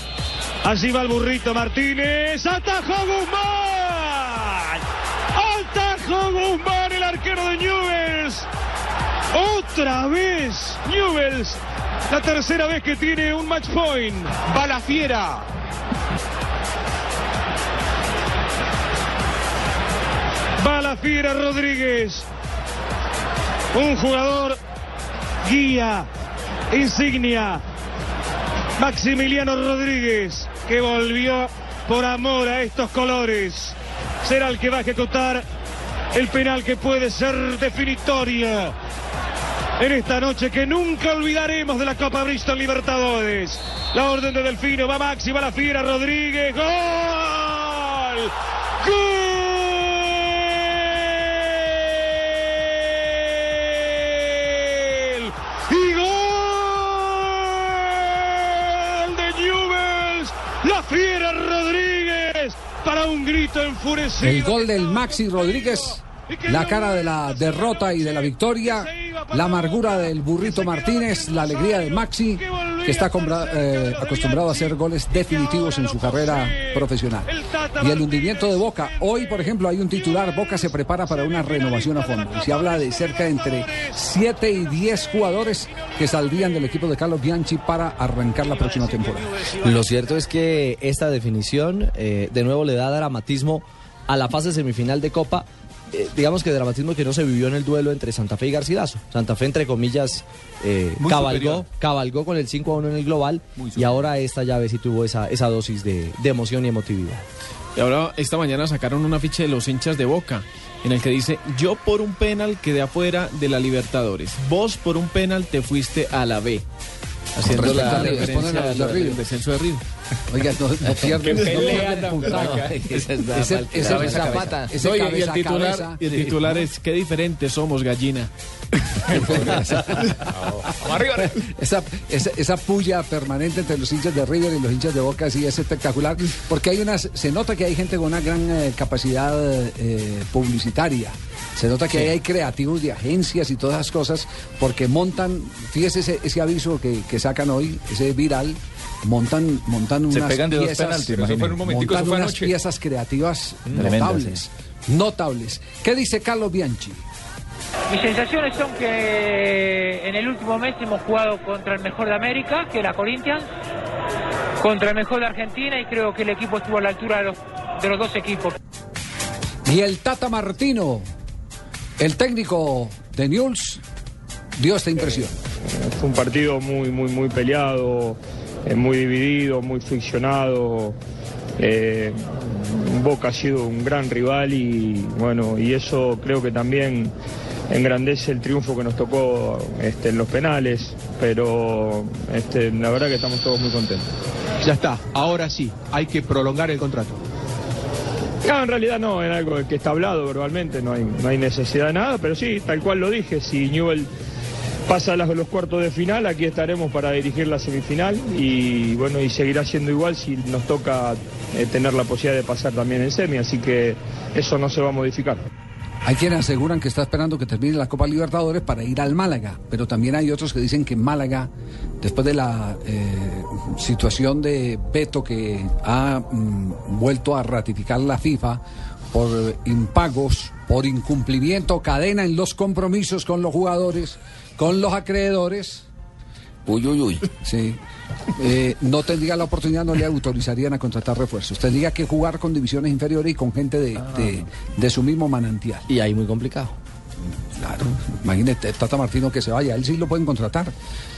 Allí va el burrito Martínez. ¡Atajó Guzmán! ¡Atajó Guzmán, el arquero de Newells! Otra vez Newells. La tercera vez que tiene un match point. Va la fiera. Va la fiera Rodríguez. Un jugador guía, insignia. Maximiliano Rodríguez, que volvió por amor a estos colores. Será el que va a ejecutar el penal que puede ser definitorio en esta noche que nunca olvidaremos de la Copa Bristol Libertadores. La orden de Delfino, va Maxi, va la fiera Rodríguez. ¡Gol! ¡Gol! Un grito enfurecido. El gol del Maxi Rodríguez, la cara de la derrota y de la victoria, la amargura del burrito Martínez, la alegría de Maxi, que está eh, acostumbrado a hacer goles definitivos en su carrera profesional. Y el hundimiento de Boca. Hoy, por ejemplo, hay un titular, Boca se prepara para una renovación a fondo. Se habla de cerca de entre 7 y 10 jugadores que saldrían del equipo de Carlos Bianchi para arrancar la próxima temporada. Lo cierto es que esta definición eh, de nuevo le da dramatismo a la fase semifinal de Copa. Eh, digamos que dramatismo que no se vivió en el duelo entre Santa Fe y Garcilaso. Santa Fe, entre comillas, eh, cabalgó, cabalgó con el 5 a 1 en el global y ahora esta llave sí tuvo esa, esa dosis de, de emoción y emotividad. Y ahora esta mañana sacaron un afiche de los hinchas de Boca en el que dice, yo por un penal quedé afuera de la Libertadores, vos por un penal te fuiste a la B. Haciendo la respecto a- referencia responden a los de al River. descenso de Río. Oiga, no, no pierden, pelea tan. Ese, Esa ese, mal, ese cabeza, zapata, cabeza. ese No, y- y el cabeza a titular, cabeza. y el titular es qué diferentes somos, gallina. esa, esa, esa puya permanente entre los hinchas de River y los hinchas de Boca sí es espectacular, porque hay unas, se nota que hay gente con una gran eh, capacidad eh, publicitaria. Se nota que Sí. ahí hay creativos de agencias y todas esas cosas, porque montan, fíjese ese, ese aviso que, que sacan hoy, ese viral, montan, montan Se unas pegan de dos piezas, penaltis, Pero eso fue en un momentico, montan eso fue unas anoche. piezas creativas notables, notables. ¿Qué dice Carlos Bianchi? Mis sensaciones son que en el último mes hemos jugado contra el mejor de América, que era Corinthians, contra el mejor de Argentina y creo que el equipo estuvo a la altura de los, de los dos equipos. Y el Tata Martino, el técnico de News, dio esta impresión. Fue un partido muy, muy, muy peleado, eh, muy dividido, muy friccionado. Eh, Boca ha sido un gran rival y bueno, y eso creo que también engrandece el triunfo que nos tocó este, en los penales, pero este, la verdad que estamos todos muy contentos. Ya está, ahora sí, hay que prolongar el contrato. No, en realidad no, es algo que está hablado verbalmente, no hay, no hay necesidad de nada, pero sí, tal cual lo dije, si Newell pasa a los cuartos de final, aquí estaremos para dirigir la semifinal y bueno, y seguirá siendo igual si nos toca eh, tener la posibilidad de pasar también en semi, así que eso no se va a modificar. Hay quienes aseguran que está esperando que termine la Copa Libertadores para ir al Málaga, pero también hay otros que dicen que Málaga, después de la eh, situación de veto que ha mm, vuelto a ratificar la FIFA por impagos, por incumplimiento, cadena en los compromisos con los jugadores, con los acreedores. Uy, uy, uy. Sí. Eh, no tendría la oportunidad, no le autorizarían a contratar refuerzos. Tendría que jugar con divisiones inferiores y con gente de, de- de su mismo manantial. Y ahí muy complicado. Claro, imagínate, Tata Martino que se vaya, él sí lo pueden contratar,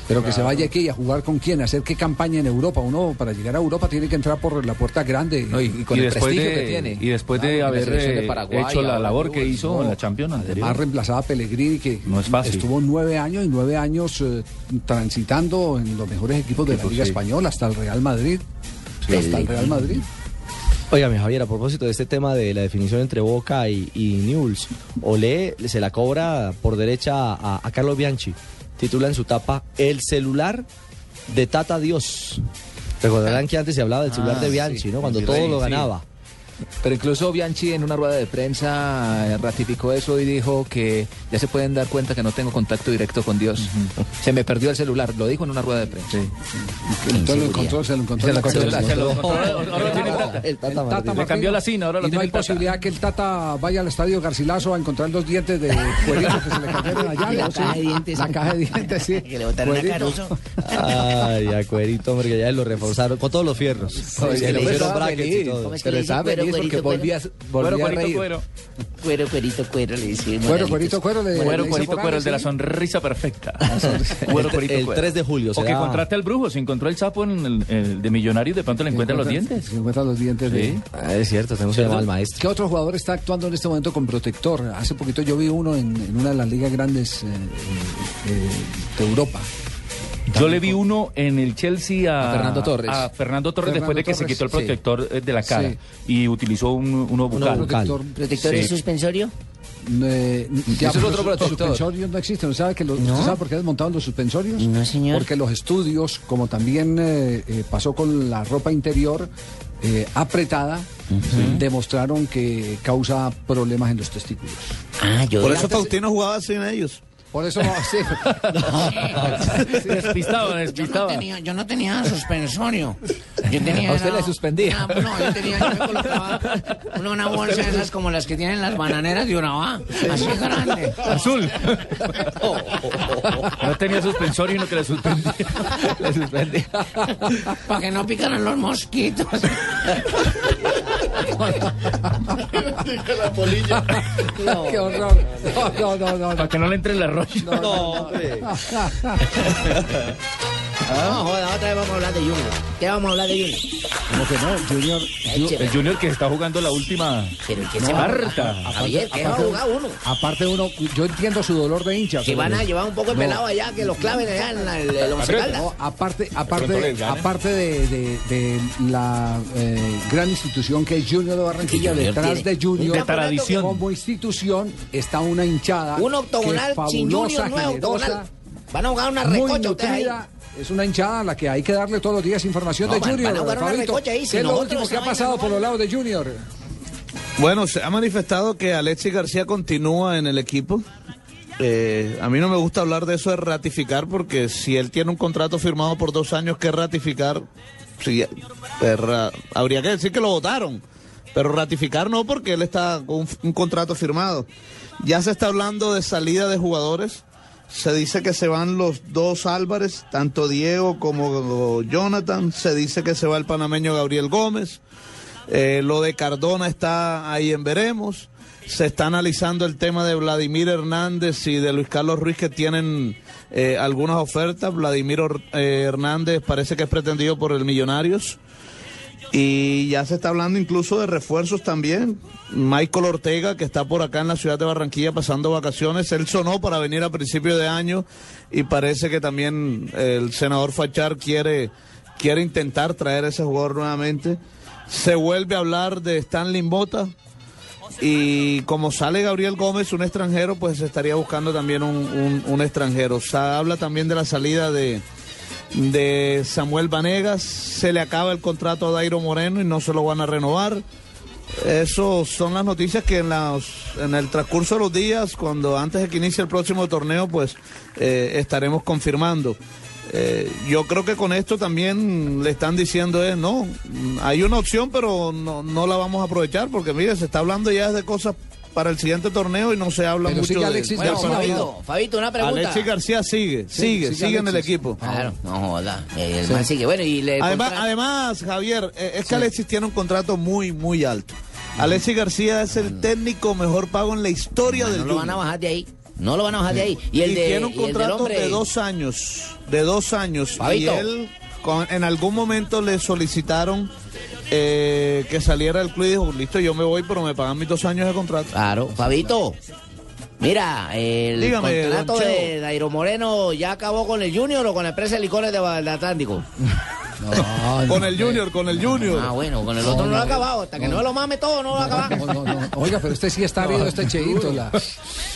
pero que se vaya aquí a jugar con quién, a hacer qué campaña en Europa. Uno para llegar a Europa tiene que entrar por la puerta grande. y, después de, y después de haber de eh, Paraguay, hecho la labor que hizo no. en la Champions anterior. Además reemplazaba a Pellegrini que No es fácil. estuvo nueve años y nueve años eh, transitando en los mejores equipos de la Liga sí. Española, hasta el Real Madrid. hasta el Real Madrid. Óigame, Javier, a propósito de este tema de la definición entre Boca y, y Newell's, Olé se la cobra por derecha a, a Carlos Bianchi. Titula en su tapa El celular de Tata Dios. Recordarán que antes se hablaba del celular Ah, de Bianchi, sí, ¿no? Cuando todo lo ganaba. Pero incluso Bianchi en una rueda de prensa eh, ratificó eso y dijo que ya se pueden dar cuenta que no tengo contacto directo con Dios. Se me perdió el celular, lo dijo en una rueda de prensa. Entonces lo encontró, se lo encontró. Se lo encontró, se lo encontró. Ahora lo tiene el Tata. El Tata Le Martino. cambió la cina, ahora lo y no tiene hay el Tata. posibilidad que el Tata vaya al estadio Garcilaso a encontrar los dientes de cuerito que se le cayeron allá. La ¿no? caja de dientes. La caja de dientes, sí. Que le botaron a. Caruso. Ay, a Cuerito, hombre, que ya lo reforzaron con todos los fierros. Se le hicieron brackets y todo. ¿Cómo es que Pero le feliz porque cuerito, volvía, volvía Cuero, a reír. cuero. Cuero, cuerito, cuero, le dice. Cuero, cuerito, cuero. Le, Cuero, cuerito, cuero, el de la sonrisa perfecta. El- Cuero, cuerito, el cuero. 3 de julio O que contrate al brujo, si encontró el sapo en el, de millonario, de pronto le encuentra los dientes. Se encuentran los dientes. Sí. Ah, es cierto, tenemos que llamar al maestro. ¿Qué otro jugador está actuando en este momento con protector? Hace poquito yo vi uno en, en una de las ligas grandes eh, eh, eh, de Europa. Yo le vi uno en el Chelsea a, A Fernando Torres. a Fernando Torres Fernando después de que se quitó el protector eh, de la cara Sí. y utilizó un, uno bucal. protector. ¿Protector Sí. suspensorio? Eh, Eso es otro los protector. suspensorios no existen. ¿Usted sabe, que los, ¿No? ¿usted sabe por qué desmontaron los suspensorios? No, señor. Porque los estudios, como también eh, eh, pasó con la ropa interior eh, apretada, demostraron que causa problemas en los testículos. Ah, yo. Por eso Faustino jugaba sin ellos. Por eso no, sí. Despistado, Yo no, despistado. tenía, yo no tenía suspensorio. Yo tenía. A usted era- le suspendía. Ah, no, yo tenía. Yo me colocaba una, una bolsa de esas como las que tienen las bananeras de Urabá. Así grande. Azul. No tenía suspensorio y no que le suspendía. Le suspendí. Para que no picaran los mosquitos. Qué horror. No, no, no, no. Para que no le entre el arroz. No, hombre. No, joda, otra vez vamos a hablar de Junior. ¿Qué vamos a hablar de Junior? ¿Cómo que no? Junior. El Junior que está jugando la última Pero ¿qué No, se va a- a- Javier, ¿qué va a aparte- jugar uno? Aparte uno, yo entiendo su dolor de hincha. Que van a llevar un poco de No. pelado allá, que los claven allá en la- el, el Once Caldas. No, aparte, pronto aparte, gana. aparte de, de- de la eh, gran institución que es Junior de Barranquilla, Junior detrás tiene de Junior, un campeonato tradición. como institución, está una hinchada. Un octogonal que es sin fabulosa, Junior, no generosa, octogonal. Van a jugar una muy recocha ustedes ahí. nutrida. Es una hinchada a la que hay que darle todos los días información No, de van- Junior. van a una Fabito. ahí, ¿Qué si es lo último que ha pasado por los lados de Junior? Bueno, se ha manifestado que Alexis García continúa en el equipo. Eh, a mí no me gusta hablar de eso de ratificar porque si él tiene un contrato firmado por dos años que ratificar, sí, eh, ra- habría que decir que lo votaron. Pero ratificar no porque él está con un, un contrato firmado. Ya se está hablando de salida de jugadores. Se dice que se van los dos Álvarez, tanto Diego como Jonathan. Se dice que se va el panameño Gabriel Gómez. Eh, lo de Cardona está ahí en veremos. Se está analizando el tema de Vladimir Hernández y de Luis Carlos Ruiz que tienen eh, algunas ofertas. Vladimir eh, Hernández parece que es pretendido por el Millonarios. Y ya se está hablando incluso de refuerzos también. Michael Ortega, que está por acá en la ciudad de Barranquilla pasando vacaciones, él sonó para venir a principio de año y parece que también el senador Fachar quiere, quiere intentar traer a ese jugador nuevamente. Se vuelve a hablar de Stanley Mota y como sale Gabriel Gómez, un extranjero, pues estaría buscando también un, un- un extranjero. Se habla también de la salida de, de Samuel Vanegas, se le acaba el contrato a Dairo Moreno y no se lo van a renovar. Eso son las noticias que en, las, en el transcurso de los días, cuando antes de que inicie el próximo torneo, pues eh, estaremos confirmando. Eh, yo creo que con esto también le están diciendo es no, hay una opción, pero no, no la vamos a aprovechar porque mire, se está hablando ya de cosas para el siguiente torneo y no se habla Pero mucho sigue de, Alexis García, partido. Fabito, Fabito, una pregunta. Alexis García sigue, Sí, sigue, sigue en el equipo. Claro, no joda. El Sí. man sigue. Bueno, y le Además, contra- además, Javier, eh, es que Alexis tiene un contrato muy, muy alto. Alexis García es el técnico mejor pago en la historia del no lo van a bajar de ahí. No lo van a bajar de ahí. Y el de tiene un y el contrato hombre- de dos años, de dos años. Fabito. Y él, en algún momento le solicitaron eh, que saliera del club y dijo, listo, yo me voy, pero me pagan mis dos años de contrato. Claro, Fabito. Mira, el Dígame, contrato de. Dairo Moreno ya acabó con el Junior o con la empresa de licores de, del Atlántico. con el Junior, con el Junior. Ah, bueno, con el otro no, lo ha acabado. Hasta que no lo mame todo, no lo va a acabar. No, no, no. Oiga, pero este sí está herido, este cheito. La...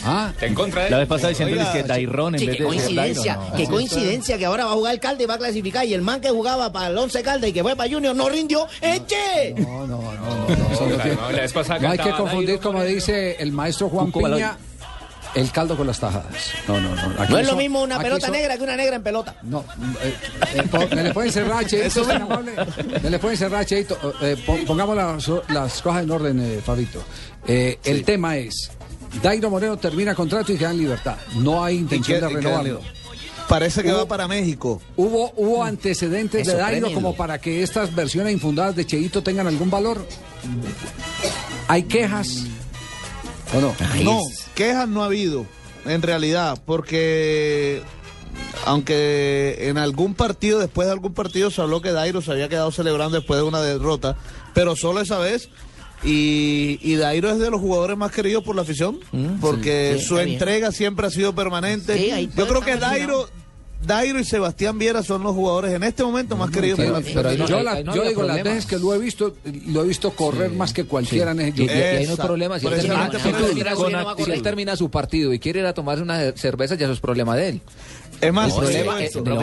Ah, Está en contra de La vez pasada diciéndoles que Dairón en Sí, vez qué de coincidencia, Dairo, no. qué coincidencia que ahora va a jugar el Calde y va a clasificar y el man que jugaba para el Once Calde y que fue para Junior no rindió, ¡eche! No, no, no, no, no, eso no No, tiene- no, la vez pasada no hay que confundir, como dice el maestro Juan. Piña, el caldo con las tajadas. No, no, no. aquí No es lo mismo una pelota son- negra que una negra en pelota. No, eh, eh, po- le pueden cerrar, Cheito, amable. Me le pueden cerrar, Cheito. Eh, pon- pongamos las, las cosas en orden, eh, Fabito. Eh, El tema es, Dairo Moreno termina contrato y queda en libertad. No hay intención de renovarlo. Parece que Hubo- va para México. ¿Hubo, hubo antecedentes Eso, de Dairo como para que estas versiones infundadas de Cheito tengan algún valor? ¿Hay quejas? ¿O no? No, quejas no ha habido, en realidad, porque aunque en algún partido, después de algún partido, se habló que Dairo se había quedado celebrando después de una derrota, pero solo esa vez. Y, y Dairo es de los jugadores más queridos por la afición, porque sí, sí, su bien. entrega siempre ha sido permanente. Sí, Yo creo que Dairo, Dairo y Sebastián Viera son los jugadores en este momento más queridos por la afición. yo la- yo digo, las veces que lo he visto, lo he visto correr más que cualquiera en ese Y, y- y ahí no hay problema. Si él termina su partido y quiere ir a tomarse una cerveza, ya eso es problema de él. Es más, el, problema,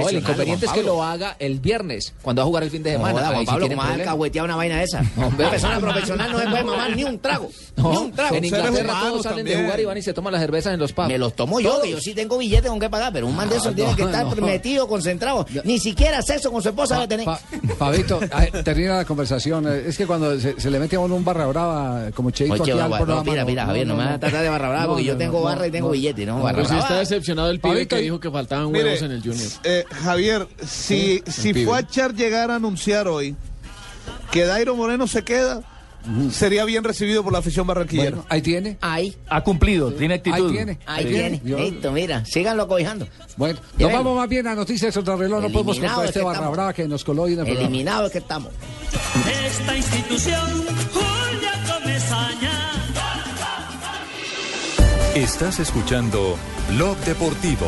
no, inconveniente es que lo haga el viernes, cuando va a jugar el fin de No, semana. Ahí Juan Pablo, tienen ¿cómo a alcahuetear una vaina esa? Una persona profesional no se puede mamar ni un trago. No, ni un trago. en Inglaterra todos salen de jugar y van y se toman las cervezas en los pubs. Me los tomo yo, que yo sí tengo billetes con qué pagar, pero un man de esos Ah, tiene no, que estar no. metido, concentrado. Ni siquiera sexo con su esposa debe tener. Pa- Fabito, termina la conversación. Es que cuando se, se le mete a uno un barra brava como Cheito Oye, aquí al no, programa, mira, mira, Javier, no me vas a tratar de barra brava, porque yo tengo barra y tengo billete, ¿no? Barra brava. está decepcionado el pibe que dijo que Mire, huevos en el Junior. eh, Javier, si, si pibe. Fuachar llegara a anunciar hoy que Dairo Moreno se queda, sería bien recibido por la afición barranquillera. Bueno, ahí tiene. Ahí. Ha cumplido, tiene actitud. Ahí tiene. Ahí Sí. tiene. Yo- Listo, mira, síganlo cobijando. Bueno, nos vamos más bien a noticias contra reloj. No podemos Eliminado contar es este barra estamos. brava que nos coló hoy en el programa. Eliminados que estamos. Esta institución, Julia Comesaña. Estás escuchando Blog Deportivo.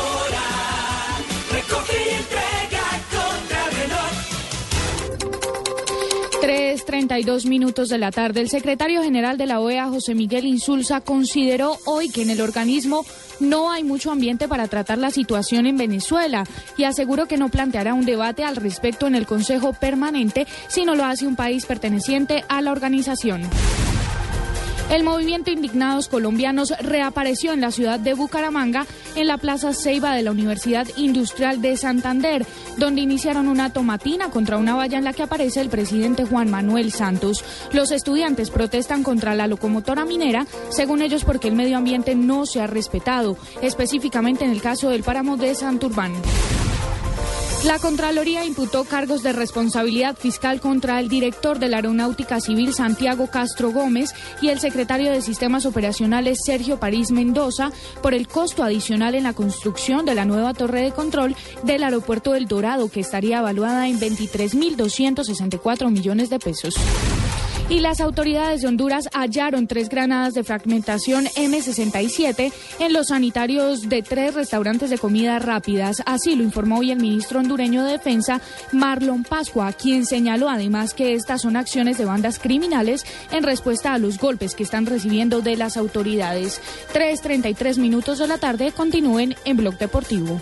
3.32 minutos de la tarde. El secretario general de la OEA, José Miguel Insulza, consideró hoy que en el organismo no hay mucho ambiente para tratar la situación en Venezuela y aseguró que no planteará un debate al respecto en el Consejo Permanente si no lo hace un país perteneciente a la organización. El movimiento Indignados Colombianos reapareció en la ciudad de Bucaramanga, en la Plaza Ceiba de la Universidad Industrial de Santander, donde iniciaron una tomatina contra una valla en la que aparece el presidente Juan Manuel Santos. Los estudiantes protestan contra la locomotora minera, según ellos porque el medio ambiente no se ha respetado, específicamente en el caso del páramo de Santurbán. La Contraloría imputó cargos de responsabilidad fiscal contra el director de la Aeronáutica Civil Santiago Castro Gómez y el secretario de Sistemas Operacionales Sergio París Mendoza por el costo adicional en la construcción de la nueva torre de control del aeropuerto del Dorado, que estaría evaluada en 23.264 millones de pesos. Y las autoridades de Honduras hallaron tres granadas de fragmentación M67 en los sanitarios de tres restaurantes de comida rápidas. Así lo informó hoy el ministro hondureño de Defensa, Marlon Pascua, quien señaló además que estas son acciones de bandas criminales en respuesta a los golpes que están recibiendo de las autoridades. 3.33 minutos de la tarde continúen en Blog Deportivo.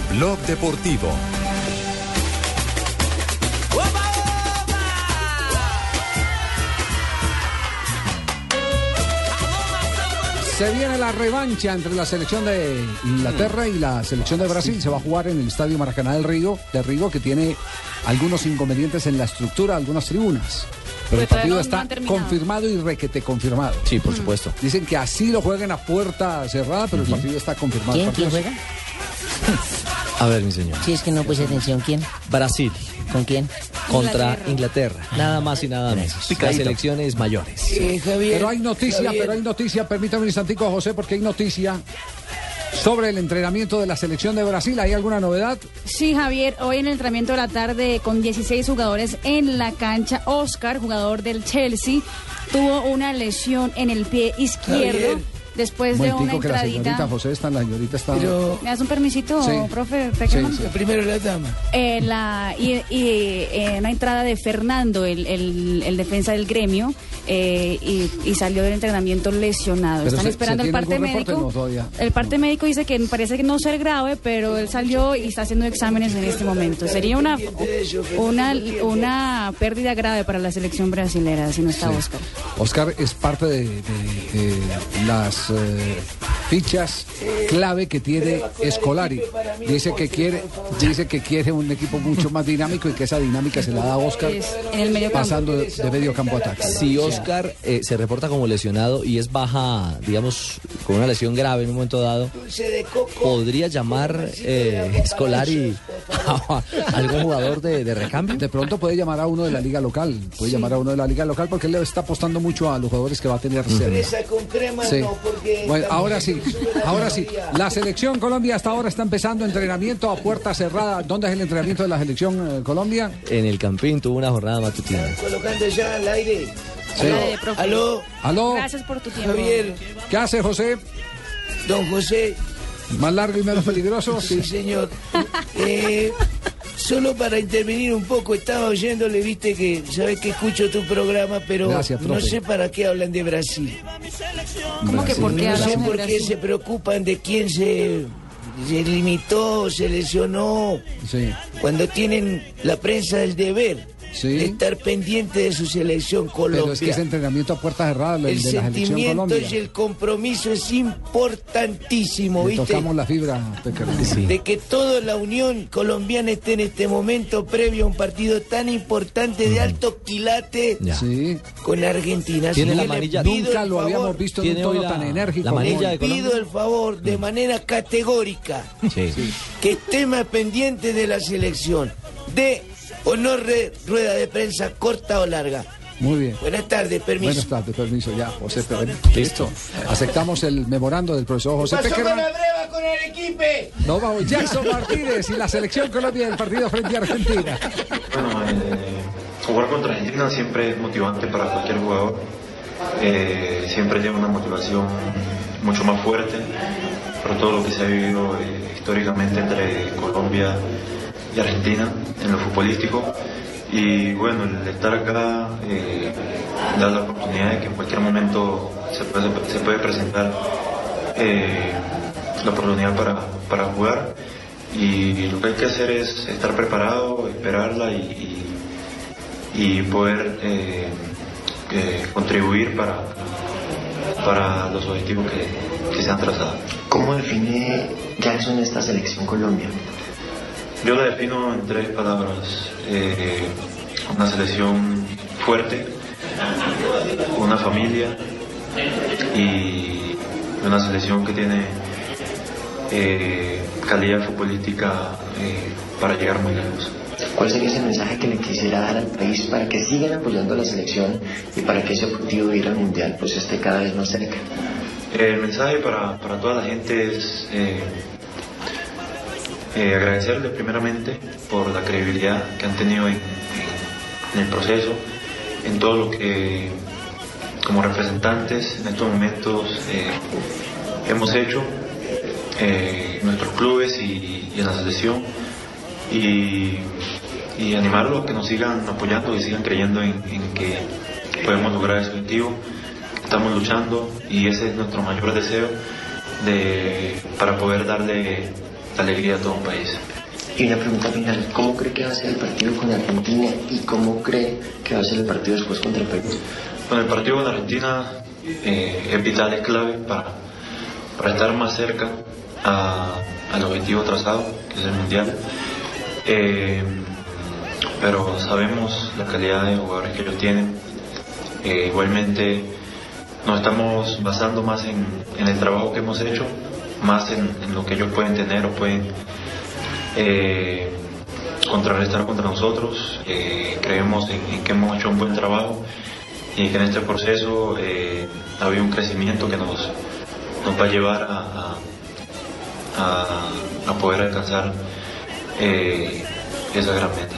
Blog Deportivo. Se viene la revancha entre la selección de Inglaterra y la selección de Brasil. Se va a jugar en el Estadio Maracaná del Río, de Río, que tiene algunos inconvenientes en la estructura, algunas tribunas. Pero el Pues partido está confirmado y requete confirmado. Sí, por supuesto. Dicen que así lo jueguen a puerta cerrada, pero el partido está confirmado. A ver, mi señor. Si es que no puse atención, ¿quién? Brasil. ¿Con quién? Contra Inglaterra. Nada más y nada menos. Las elecciones mayores. Pero hay noticia, pero hay noticia, permítame un instantico, José, porque hay noticia sobre el entrenamiento de la selección de Brasil. ¿Hay alguna novedad? Sí, Javier, hoy en el entrenamiento de la tarde con 16 jugadores en la cancha, Oscar, jugador del Chelsea, tuvo una lesión en el pie izquierdo Javier. Después de una que la señorita entradita. José está, la señorita está... ¿Me das un permisito, Sí. profe Sí, Peckerman? sí. Primero la dama. la, y y, eh, una entrada de Fernando, el, el- el defensa del gremio, eh, y, y salió del entrenamiento lesionado. Pero Están se- esperando ¿se el parte médico. No. El parte médico dice que parece que no ser grave, pero él salió y está haciendo exámenes en este momento. Sería una una, una pérdida grave para la selección brasilera si no está Sí. Oscar. Oscar es parte de, de- de las eh, fichas clave que tiene Escolari. Dice que quiere, dice que quiere un equipo mucho más dinámico y que esa dinámica se la da a Oscar Es en el medio campo. pasando de, de medio campo a ataque. Si Oscar eh, se reporta como lesionado y es baja, digamos, con una lesión grave en un momento dado, podría llamar eh, Scolari a algún jugador de, de recambio. De pronto puede llamar a uno de la liga local, puede llamar a uno de la liga local porque él le está apostando mucho a los jugadores que va a tener crema Sí. Bueno, ahora sí, Ahora sí, la selección Colombia hasta ahora está empezando entrenamiento a puerta cerrada. ¿Dónde es el entrenamiento de la selección eh, Colombia? En el Campín tuvo una jornada matutina. Colocando ya al aire. Sí. Aló, aló, ¿Aló? Gracias por tu tiempo. Javier, ¿Qué hace José? don José. ¿Más largo y menos peligroso? Sí, señor. Eh, solo para intervenir un poco, estaba oyéndole, viste que, sabes que escucho tu programa, pero Gracias, no sé para qué hablan de Brasil. ¿Cómo que por qué No sé por qué Brasil? se preocupan de quién se, se limitó, se lesionó, Sí. cuando tienen la prensa el deber Sí. de estar pendiente de su selección Pero Colombia. es que es entrenamiento a puerta cerrada el, el de la selección sentimiento Colombia. y el compromiso es importantísimo, Le ¿viste? tocamos la fibra, de que toda la Unión Colombiana esté en este momento previo a un partido tan importante de alto quilate. Sí. con Argentina. Tiene la Nunca lo favor- habíamos visto en un tono la- tan enérgico. la de. Colombia. Pido el favor de manera categórica Sí. que esté más pendiente de la selección. De o no re- rueda de prensa corta o larga. Muy bien. Buenas tardes, permiso. Buenas tardes, permiso, ya, José Pérez. Listo. Aceptamos el memorando del profesor José Pasó con la breva con el equipo. No vamos, Jackson Martínez y la selección Colombia del partido frente a Argentina. Bueno, eh, jugar contra Argentina siempre es motivante para cualquier jugador. Eh, siempre lleva una motivación mucho más fuerte por todo lo que se ha vivido eh, históricamente entre Colombia y Argentina en lo futbolístico. Y bueno, el estar acá eh, da la oportunidad de que en cualquier momento se puede, se puede presentar eh, la oportunidad para, para jugar. Y lo que hay que hacer es estar preparado, esperarla y, y, y poder eh, contribuir para, para los objetivos que, que se han trazado. ¿Cómo define Jackson esta selección Colombia? Yo la defino en tres palabras. Eh, una selección fuerte, una familia y una selección que tiene eh, calidad futbolística eh, para llegar muy lejos. ¿Cuál sería ese mensaje que le quisiera dar al país para que sigan apoyando a la selección y para que ese objetivo de ir al Mundial pues esté cada vez más cerca? El mensaje para, para toda la gente es eh, eh, agradecerle primeramente por la credibilidad que han tenido en, el proceso, en todo lo que como representantes en estos momentos eh, hemos hecho eh, en nuestros clubes y, en la selección y, y animarlos a que nos sigan apoyando y sigan creyendo en, en que podemos lograr ese objetivo. Estamos luchando y ese es nuestro mayor deseo de, para poder darle alegría a todo un país. Y una pregunta final, ¿cómo cree que va a ser el partido con Argentina y cómo cree que va a ser el partido después contra Perú? Bueno, el partido con Argentina eh, es vital, es clave para, para estar más cerca a- al objetivo trazado, que es el Mundial. Eh, pero sabemos la calidad de jugadores que ellos tienen. Eh, igualmente nos estamos basando más en, en el trabajo que hemos hecho, más en, lo que ellos pueden tener o pueden eh, contrarrestar contra nosotros. Eh, creemos en, que hemos hecho un buen trabajo y que en este proceso eh, ha un crecimiento que nos, nos va a llevar a- a poder alcanzar eh, esa gran meta.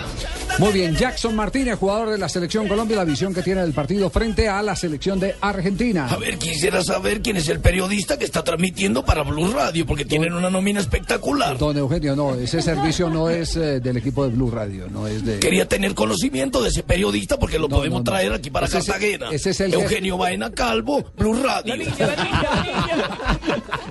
Muy bien, Jackson Martínez, jugador de la selección Colombia, la visión que tiene del partido frente a la selección de Argentina. A ver, quisiera saber quién es el periodista que está transmitiendo para Blue Radio, porque tienen una nómina espectacular. Don Eugenio, no, ese servicio no es eh, del equipo de Blue Radio, no es de... Quería tener conocimiento de ese periodista porque lo No, podemos no, no. traer aquí para Ese es- ese es el Eugenio Baena Calvo, Blue Radio.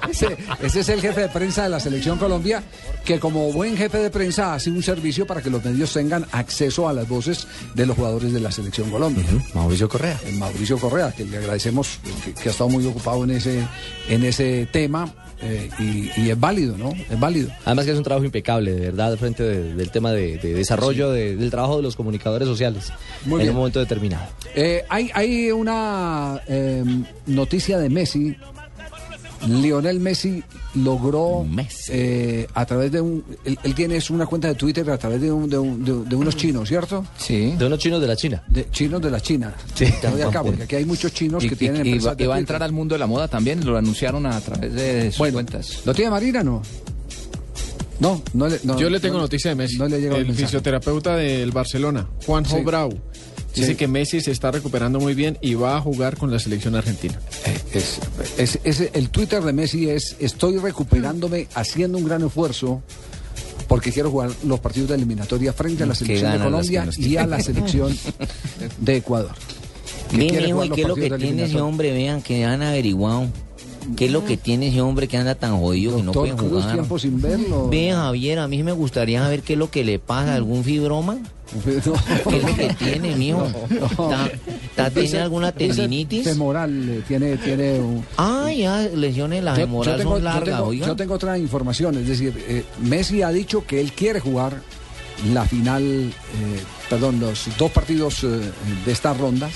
Ese, ese es el jefe de prensa de la selección Colombia, que como buen jefe de prensa hace un servicio para que los medios tengan acceso a las voces de los jugadores de la selección Colombia. Mauricio Correa. El Mauricio Correa, que le agradecemos, que, que ha estado muy ocupado en ese, en ese tema. eh, y, y es válido, ¿no? Es válido. Además que es un trabajo impecable, de verdad, frente de- del tema de, de desarrollo de- del trabajo de los comunicadores sociales Muy en bien. un momento determinado. Eh, hay, hay una eh, noticia de Messi Lionel Messi logró eh, a través de un él, él tiene es una cuenta de Twitter a través de, un- de un- de- de unos chinos, ¿cierto? Sí. De unos chinos de la China. De chinos de la China. Sí. De acá, porque aquí hay muchos chinos Y, que y- tienen y va, empresas de y va a entrar al mundo de la moda también, lo anunciaron a través de sus cuentas. ¿Lo tiene Marina no? No, no le no, Yo le tengo no- noticia de Messi. No le ha llegado el el mensaje. fisioterapeuta del Barcelona, Juanjo Sí. Brau, dice Sí. que Messi se está recuperando muy bien y va a jugar con la selección argentina. Es, es- es- el Twitter de Messi es estoy recuperándome haciendo un gran esfuerzo porque quiero jugar los partidos de eliminatoria frente a la selección de Colombia y a la selección de Ecuador. Mijo, jugar ¿y qué es lo que tiene ese hombre? Vean, que han averiguado. ¿Qué es lo que tiene ese hombre que anda tan jodido que no puede Cruz, jugar? tiempo sin verlo. Ve, Javier, a mí me gustaría saber qué es lo que le pasa. ¿Algún fibroma? ¿Qué es lo que tiene, mijo? ¿Está- está- Dice- ¿Tiene alguna tendinitis? Femoral, eh, tiene, tiene un... Ah, ya, lesiones de la Yo- femoral yo tengo, son yo largas, tengo- oiga. yo tengo otra información, es decir, eh, Messi ha dicho que él quiere jugar la final, eh, perdón, los dos partidos eh, de estas rondas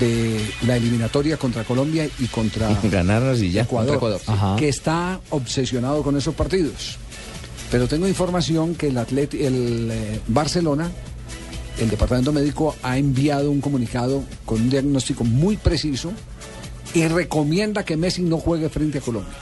de la eliminatoria contra Colombia y contra y ya. Ecuador, Contra Ecuador, sí. Que está obsesionado con esos partidos. Pero tengo información que el, atleti- el eh, Barcelona, el departamento médico, ha enviado un comunicado con un diagnóstico muy preciso y recomienda que Messi no juegue frente a Colombia.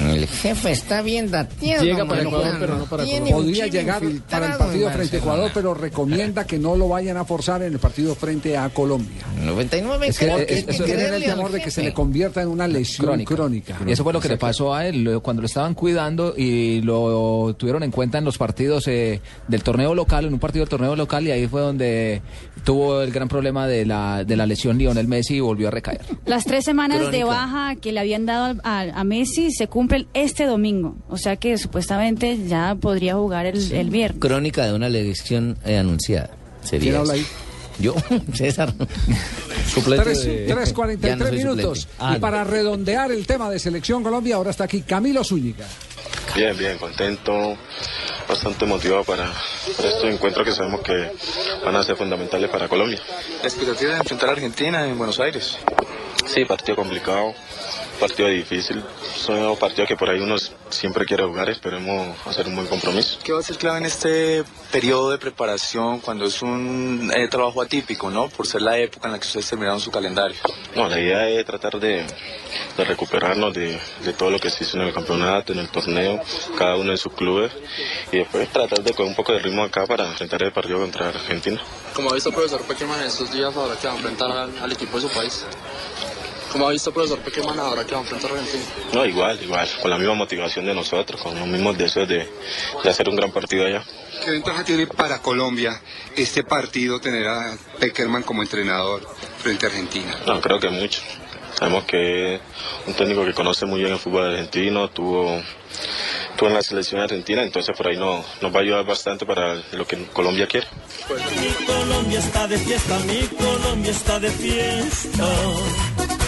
El jefe está bien dateado. Llega para. Ecuador, pero no para un Podría llegar para el partido en frente a. Ecuador, pero recomienda que no lo vayan a forzar en el partido frente a Colombia. 99 Es que, creo es- que hay es que que tienen el temor de que se le convierta en una lesión crónica. Y eso fue lo que le pasó a él cuando lo estaban cuidando y lo tuvieron en cuenta en los partidos eh, del torneo local, en un partido del torneo local, y ahí fue donde tuvo el gran problema de la, de la lesión Lionel Messi y volvió a recaer. Las tres semanas de baja que le habían dado a, a Messi se cumplen este domingo. O sea que supuestamente ya podría jugar el, el viernes. Crónica de una elección eh, anunciada. Sería ¿Quién habla ahí? Yo, César. Tres- de- 3.43 Ya no soy minutos. suplente. Ah, y para redondear el tema de Selección Colombia, ahora está aquí Camilo Zúñiga. Bien, bien, contento, bastante motivado para, para estos encuentros que sabemos que van a ser fundamentales para Colombia. La expectativa de enfrentar a Argentina en Buenos Aires. Sí, partido complicado, partido difícil, son partidos que por ahí uno siempre quiere jugar, esperemos hacer un buen compromiso. ¿Qué va a ser clave en este periodo de preparación cuando es un eh, trabajo atípico, ¿no? Por ser la época en la que ustedes terminaron su calendario. No, la idea es tratar de, de recuperarnos de, de todo lo que se hizo en el campeonato, en el torneo, cada uno en sus clubes, y después tratar de coger un poco de ritmo acá para enfrentar el partido contra Argentina. Como ha visto el profesor Peckerman en estos días ahora que va a enfrentar al, al equipo de su país. Como ha visto el profesor Peckerman ahora que va a enfrentar a Argentina. No, igual, igual, con la misma motivación de nosotros, con los mismos deseos de, de hacer un gran partido allá. ¿Qué ventaja tiene para Colombia este partido tener a Peckerman como entrenador frente a Argentina? No, creo que mucho. Sabemos que es un técnico que conoce muy bien el fútbol argentino, tuvo, tuvo en la selección argentina, entonces por ahí no, nos va a ayudar bastante para lo que Colombia quiere. Mi Colombia está de fiesta, mi Colombia está de fiesta.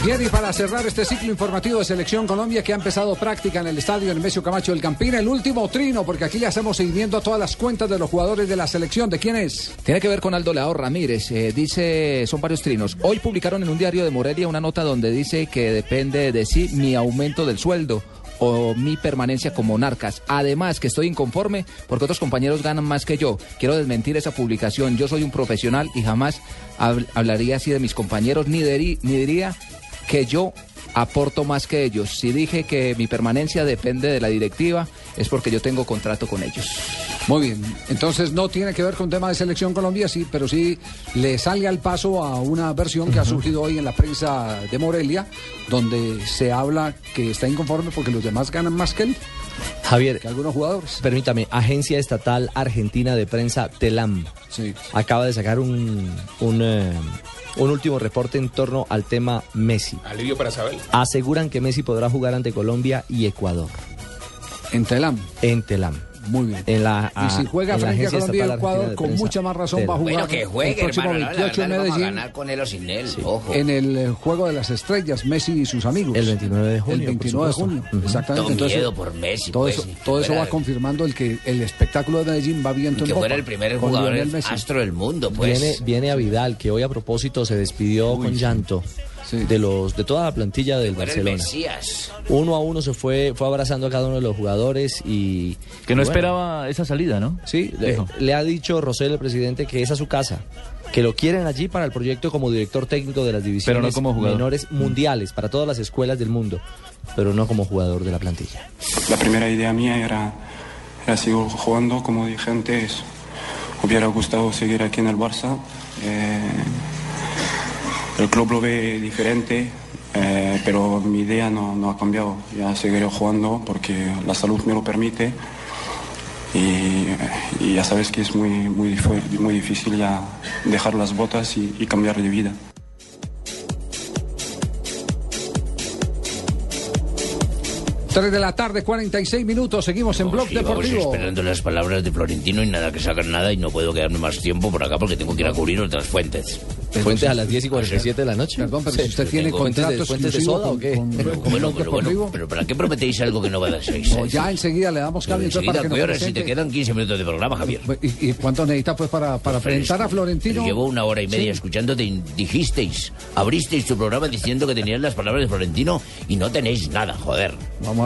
Bien, y para cerrar este ciclo informativo de Selección Colombia que ha empezado práctica en el estadio Nemesio Camacho del Campín, el último trino, porque aquí le hacemos seguimiento a todas las cuentas de los jugadores de la selección. ¿De quién es? Tiene que ver con Aldo Leao Ramírez. eh, dice, son varios trinos. Hoy publicaron en un diario de Morelia una nota donde dice que depende de sí mi aumento del sueldo o mi permanencia como monarcas. Además, que estoy inconforme porque otros compañeros ganan más que yo. Quiero desmentir esa publicación. Yo soy un profesional y jamás hab- hablaría así de mis compañeros ni diría que yo aporto más que ellos. Si dije que mi permanencia depende de la directiva, es porque yo tengo contrato con ellos. Muy bien, entonces no tiene que ver con tema de Selección Colombia, sí, pero sí le sale al paso a una versión que ha surgido hoy en la prensa de Morelia, donde se habla que está inconforme porque los demás ganan más que él. Javier, que algunos jugadores. Permítame, Agencia Estatal Argentina de Prensa, TELAM, acaba de sacar un, un, eh, un último reporte en torno al tema Messi. Alivio para saber. Aseguran que Messi podrá jugar ante Colombia y Ecuador. ¿En TELAM? En TELAM. Muy bien. En la, Y si a- juega en frente a Colombia y Ecuador, con mucha más razón va a jugar Bueno, que juegue, el próximo hermano. la 28 en vamos a Medellín. ganar con él o sin él. Ojo. En el eh, juego de las estrellas, Messi y sus amigos. El 29 de junio, El 29 de junio, exactamente. Todo miedo por Messi, Todo pues, eso, todo eso va confirmando el que el espectáculo de Medellín va viento en que fuera el primer jugador Messi. astro del mundo, pues. Viene, viene a Vidal, que hoy a propósito se despidió con llanto. De los de toda la plantilla del Barcelona. Uno a uno se fue, fue abrazando a cada uno de los jugadores y... Que no y bueno, esperaba esa salida, ¿no? Sí, le, ha dicho Rosell, el presidente, que esa es su casa, que lo quieren allí para el proyecto como director técnico de las divisiones Pero no como menores mundiales, para todas las escuelas del mundo, pero no como jugador de la plantilla. La primera idea mía era, era seguir jugando, como dije antes, hubiera gustado seguir aquí en el Barça. Eh, el club lo ve diferente, eh, pero mi idea no, ha cambiado. Ya seguiré jugando porque la salud me lo permite. Y, ya sabes que es muy, muy, muy difícil ya dejar las botas y cambiar de vida. Tres de la tarde, 46 minutos. Seguimos en Blog Sí, vamos Deportivo. esperando las palabras de Florentino y nada que sacan nada y no puedo quedarme más tiempo por acá porque tengo que ir a cubrir otras fuentes. Fuentes a las 10 y 47 de la noche. Perdón, pero si usted tiene contrato ¿Fuentes de soda o qué? con- con Bueno, Blog pero, bueno, pero ¿para qué prometéis algo que no va a dar seis? No, ya enseguida le damos cambio entonces para Enseguida, que nos ¿qué horas? Si te quedan 15 minutos de programa, Javier. ¿Y, y cuánto necesita pues para, para presentar a Florentino? Pero llevo una hora y media Sí. escuchándote y dijisteis, abristeis tu programa diciendo que tenías las palabras de Florentino y no tenéis nada, joder. Vamos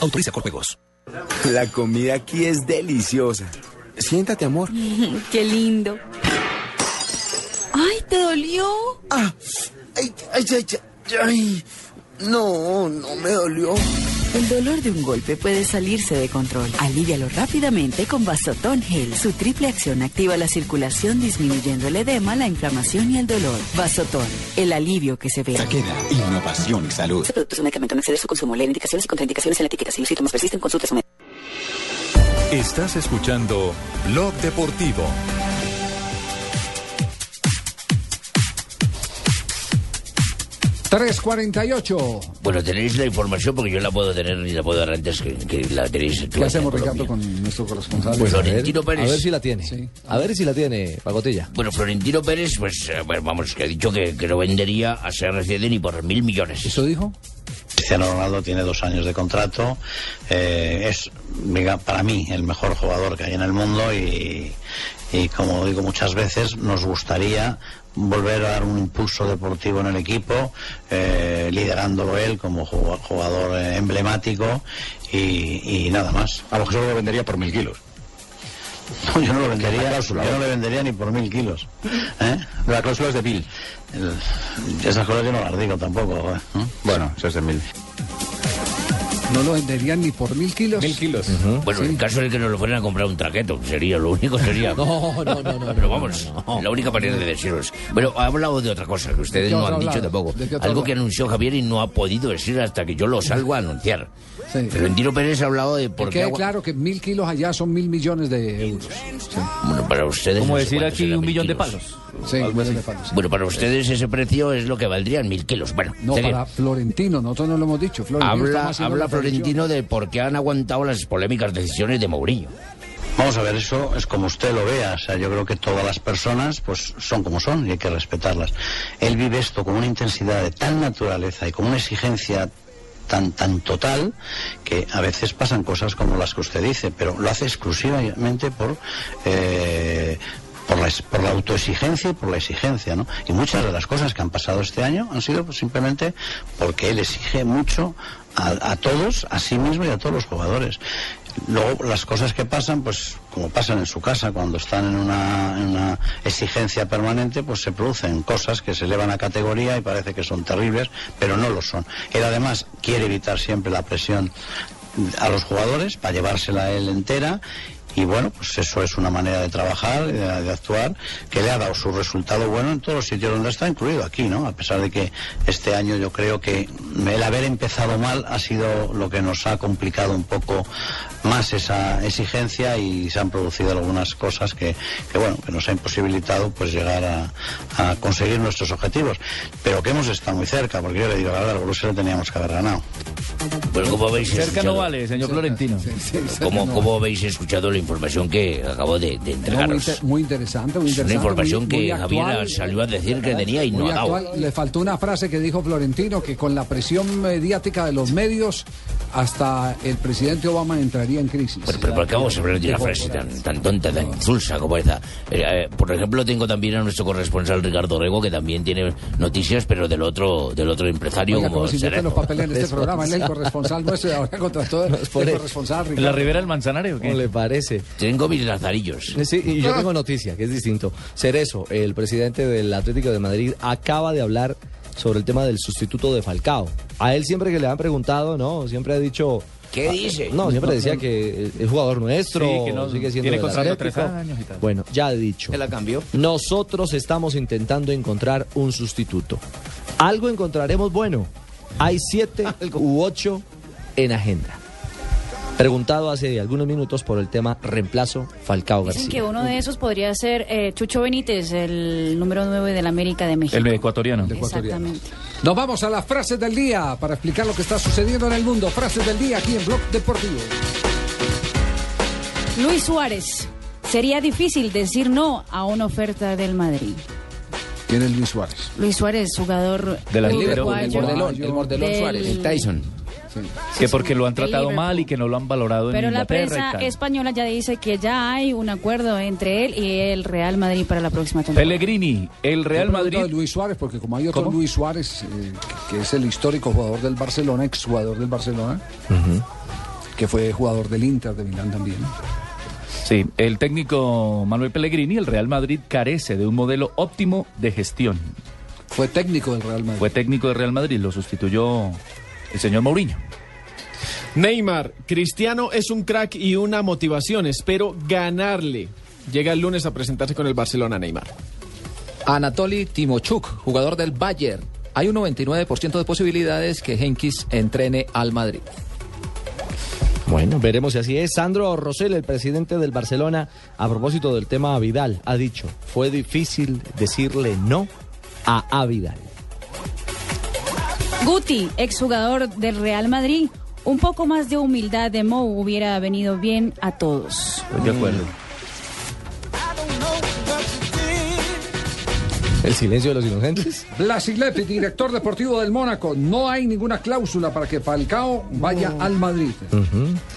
Autoriza con juegos. La comida aquí es deliciosa. Siéntate, amor. Qué lindo. ¡Ay, te dolió! Ah, ay, ay, ay, ay, ay. No, no me dolió. El dolor de un golpe puede salirse de control. Alivialo rápidamente con Vasotón Gel. Su triple acción activa la circulación disminuyendo el edema, la inflamación y el dolor. Vasotón, el alivio que se ve. Queda innovación y salud. Este producto es un medicamento, no excede su consumo. Leer indicaciones y contraindicaciones en la etiqueta. Si los síntomas persisten, consulte a su médico. Estás escuchando Blog Deportivo. Tres cuarenta y ocho. Bueno, tenéis la información porque yo la puedo tener y la puedo dar antes que, que la tenéis. ¿Qué hacemos, Ricardo, Colombia. con nuestro corresponsal? Pues Florentino Pérez. A ver si la tiene. A ver si la tiene, Pagotilla. Bueno, Florentino Pérez, pues, eh, bueno, vamos, que ha dicho que, que no vendería a CR7 ni por mil millones. ¿Eso dijo? Cristiano Ronaldo tiene dos años de contrato, eh, es para mí el mejor jugador que hay en el mundo y, como digo muchas veces nos gustaría volver a dar un impulso deportivo en el equipo, eh, liderándolo él como ju- jugador eh, emblemático y, y nada más. A lo que lo vendería por mil kilos. No, yo no lo vendería, yo no le vendería ni por mil kilos. ¿eh? La cláusula es de mil. El- esas cosas yo no las digo tampoco. ¿eh? Bueno, eso es de mil. ¿No lo venderían ni por mil kilos? Mil kilos. Bueno, en caso de que nos lo fueran a comprar un traqueto, sería lo único sería. No, no, no, no. Pero vamos, la única manera de deciros. Bueno, ha hablado de otra cosa que ustedes ¿De qué no han dicho tampoco. ¿De qué otro Algo que anunció Javier y no ha podido decir hasta que yo lo salgo a anunciar. Florentino Pérez ha hablado de por qué. quede agua- claro que mil kilos allá son mil millones de euros. Bueno, para ustedes. Como no decir aquí un mil millón de palos. Sí, un millón de palos. Bueno, para ustedes ese precio es lo que valdrían mil kilos. Bueno, No, para Florentino, nosotros no lo hemos dicho. Florentino habla, predicción. Florentino de por qué han aguantado las polémicas decisiones de Mourinho. Vamos a ver, eso es como usted lo vea. O sea, yo creo que todas las personas pues son como son y hay que respetarlas. Él vive esto con una intensidad de tal naturaleza y con una exigencia tan, tan total que a veces pasan cosas como las que usted dice, pero lo hace exclusivamente por... eh, por la, por la autoexigencia y por la exigencia, ¿no? Y muchas de las cosas que han pasado este año han sido pues, simplemente porque él exige mucho a, a todos, a sí mismo y a todos los jugadores. Luego, las cosas que pasan, pues como pasan en su casa, cuando están en una, en una exigencia permanente, pues se producen cosas que se elevan a categoría y parece que son terribles, pero no lo son. Él además quiere evitar siempre la presión a los jugadores para llevársela a él entera y bueno, pues eso es una manera de trabajar, de, de actuar, que le ha dado su resultado bueno en todos los sitios donde está, incluido aquí, ¿no? A pesar de que este año yo creo que el haber empezado mal ha sido lo que nos ha complicado un poco más esa exigencia y se han producido algunas cosas que, que bueno, que nos ha imposibilitado pues llegar a, a conseguir nuestros objetivos. Pero que hemos estado muy cerca, porque yo le digo la verdad, Borussia lo teníamos que haber ganado. Bueno, ¿cómo habéis Cerca no escuchado? vale, señor Florentino. ¿Cómo, cómo habéis escuchado la información que acabo de, de No, muy, entregaros? inter- muy interesante, muy Es interesante. una información muy- muy que Javier actual. salió a decir que tenía y no Muy ha dado. Le faltó una frase que dijo Florentino, que con la presión mediática de los medios, hasta el presidente Obama entraría en crisis. Pero, pero ¿por qué vamos a hablar de una frase tan, tan tonta, tan insulsa como esa? Eh, eh, por ejemplo, tengo también a nuestro corresponsal Ricardo Rego, que también tiene noticias, pero del otro del otro empresario Oiga, como como si los papeles en este programa, él es el corresponsal nuestro y ahora contrató el corresponsal ¿En la Ricardo. Ribera del Manzanares o qué? ¿Cómo le parece? Tengo mis lazarillos. Sí, y yo tengo noticia, que es distinto. Cerezo, el presidente del Atlético de Madrid, acaba de hablar sobre el tema del sustituto de Falcao. A él siempre que le han preguntado, ¿no? Siempre ha dicho... ¿Qué dice? No, siempre decía que es jugador nuestro, Sí, que no- sigue siendo tiene contrato tres años y tal. Bueno, ya dicho. la cambió? Nosotros estamos intentando encontrar un sustituto. Algo encontraremos bueno. Hay siete u ocho en agenda. Preguntado hace algunos minutos por el tema reemplazo Falcao Dicen García. que uno de esos podría ser eh, Chucho Benítez, el número 9 del América de México. El ecuatoriano. Exactamente. Nos vamos a las frases del día para explicar lo que está sucediendo en el mundo. Frases del día aquí en Blog Deportivo. Luis Suárez. Sería difícil decir no a una oferta del Madrid. ¿Quién es Luis Suárez? Luis Suárez, jugador Delantero. uruguayo El mordelón, el mordelón del- Suárez. El Tyson. Que porque lo han tratado Liverpool. mal y que no lo han valorado en Pero la Inglaterra y prensa tal. española ya dice que ya hay un acuerdo entre él y el Real Madrid para la próxima temporada. Pellegrini, el Real Yo Madrid. de Luis Suárez, porque como hay otro ¿Cómo? Luis Suárez, eh, que, que es el histórico jugador del Barcelona, exjugador del Barcelona, que fue jugador del Inter de Milán también. Sí, el técnico Manuel Pellegrini, el Real Madrid carece de un modelo óptimo de gestión. Fue técnico del Real Madrid. Fue técnico del Real Madrid, lo sustituyó el señor Mourinho. Neymar, Cristiano es un crack y una motivación. Espero ganarle. Llega el lunes a presentarse con el Barcelona Neymar. Anatoly Timochuk, jugador del Bayern. Hay un 99% de posibilidades que Henkis entrene al Madrid. Bueno, veremos si así es. Sandro Rosell, el presidente del Barcelona, a propósito del tema Vidal, ha dicho, fue difícil decirle no a Vidal. Guti, exjugador del Real Madrid. Un poco más de humildad de Mo hubiera venido bien a todos. Estoy de acuerdo. El silencio de los inocentes. Blasilepi, director deportivo del Mónaco. No hay ninguna cláusula para que Falcao vaya al Madrid.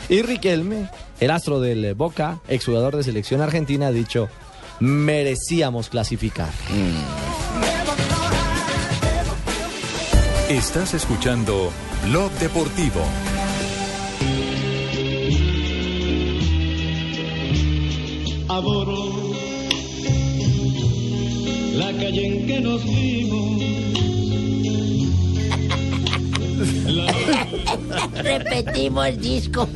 Y Riquelme, el astro del Boca, exjugador de selección argentina, ha dicho, merecíamos clasificar. Estás escuchando Blog Deportivo. Adoro la calle en que nos vimos. Repetimos disco.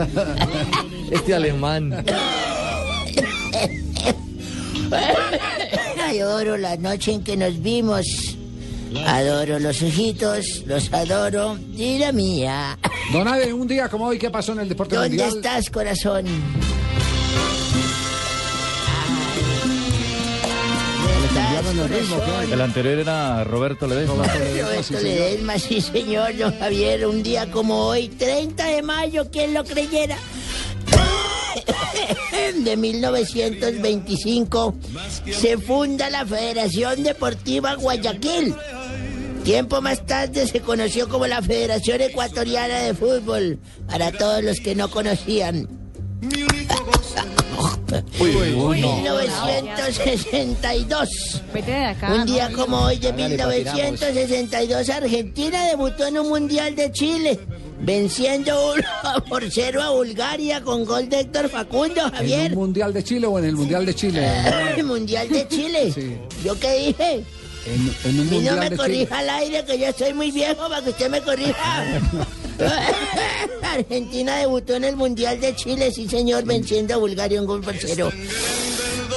Este alemán. Adoro la noche en que nos vimos. Adoro los ojitos, los adoro. Y la mía. Don Ade, un día como hoy, ¿qué pasó en el deporte ¿Dónde mundial? estás, corazón? El anterior era Roberto Ledesma. Roberto Ledesma, sí señor, don Javier, un día como hoy, 30 de mayo, ¿quién lo creyera? De 1925 se funda la Federación Deportiva Guayaquil. Tiempo más tarde se conoció como la Federación Ecuatoriana de Fútbol, para todos los que no conocían. Uy, no. 1962. Vete de acá. Un día no, como hoy de Hágale, pa' tiramos. 1962, Argentina debutó en un Mundial de Chile, venciendo 1 por 0 a Bulgaria con gol de Héctor Facundo, ¿En Javier. un Mundial de Chile o en el Mundial de Chile? Mundial de Chile. ¿Yo qué dije? En, en un Y no me corrija al aire, que yo soy muy viejo para que usted me corrija. Argentina debutó en el Mundial de Chile, sí señor, venciendo a Bulgaria un gol por cero.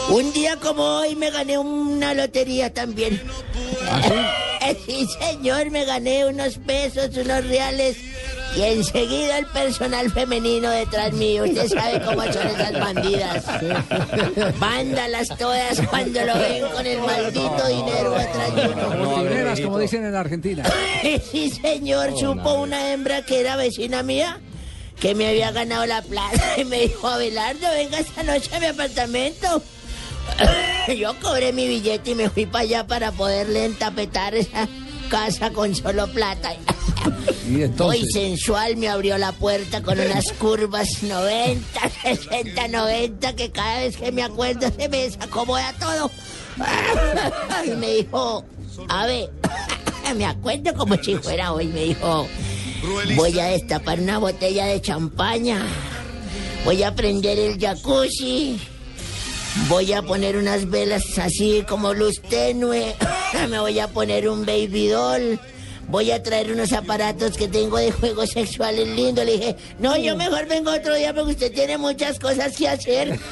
Un día como hoy me gané una lotería también. sí, señor, me gané unos pesos, unos reales. Y enseguida el personal femenino detrás mío. Usted sabe cómo son esas bandidas. Vándalas todas cuando lo ven con el maldito dinero detrás de uno. Como dicen en Argentina. Sí, señor, supo una hembra que era vecina mía que me había ganado la plata y me dijo, Abelardo, venga esta noche a mi apartamento. Yo cobré mi billete y me fui para allá para poderle entapetar esa casa con solo plata. Y Muy sensual me abrió la puerta con unas curvas 90, 60, 90 que cada vez que me acuerdo se me desacomoda todo. Y me dijo, a ver, me acuerdo como si fuera hoy, me dijo, voy a destapar una botella de champaña, voy a prender el jacuzzi, voy a poner unas velas así como luz tenue, me voy a poner un baby doll. Voy a traer unos aparatos que tengo de juegos sexuales lindos. Le dije, no, yo mejor vengo otro día porque usted tiene muchas cosas que hacer.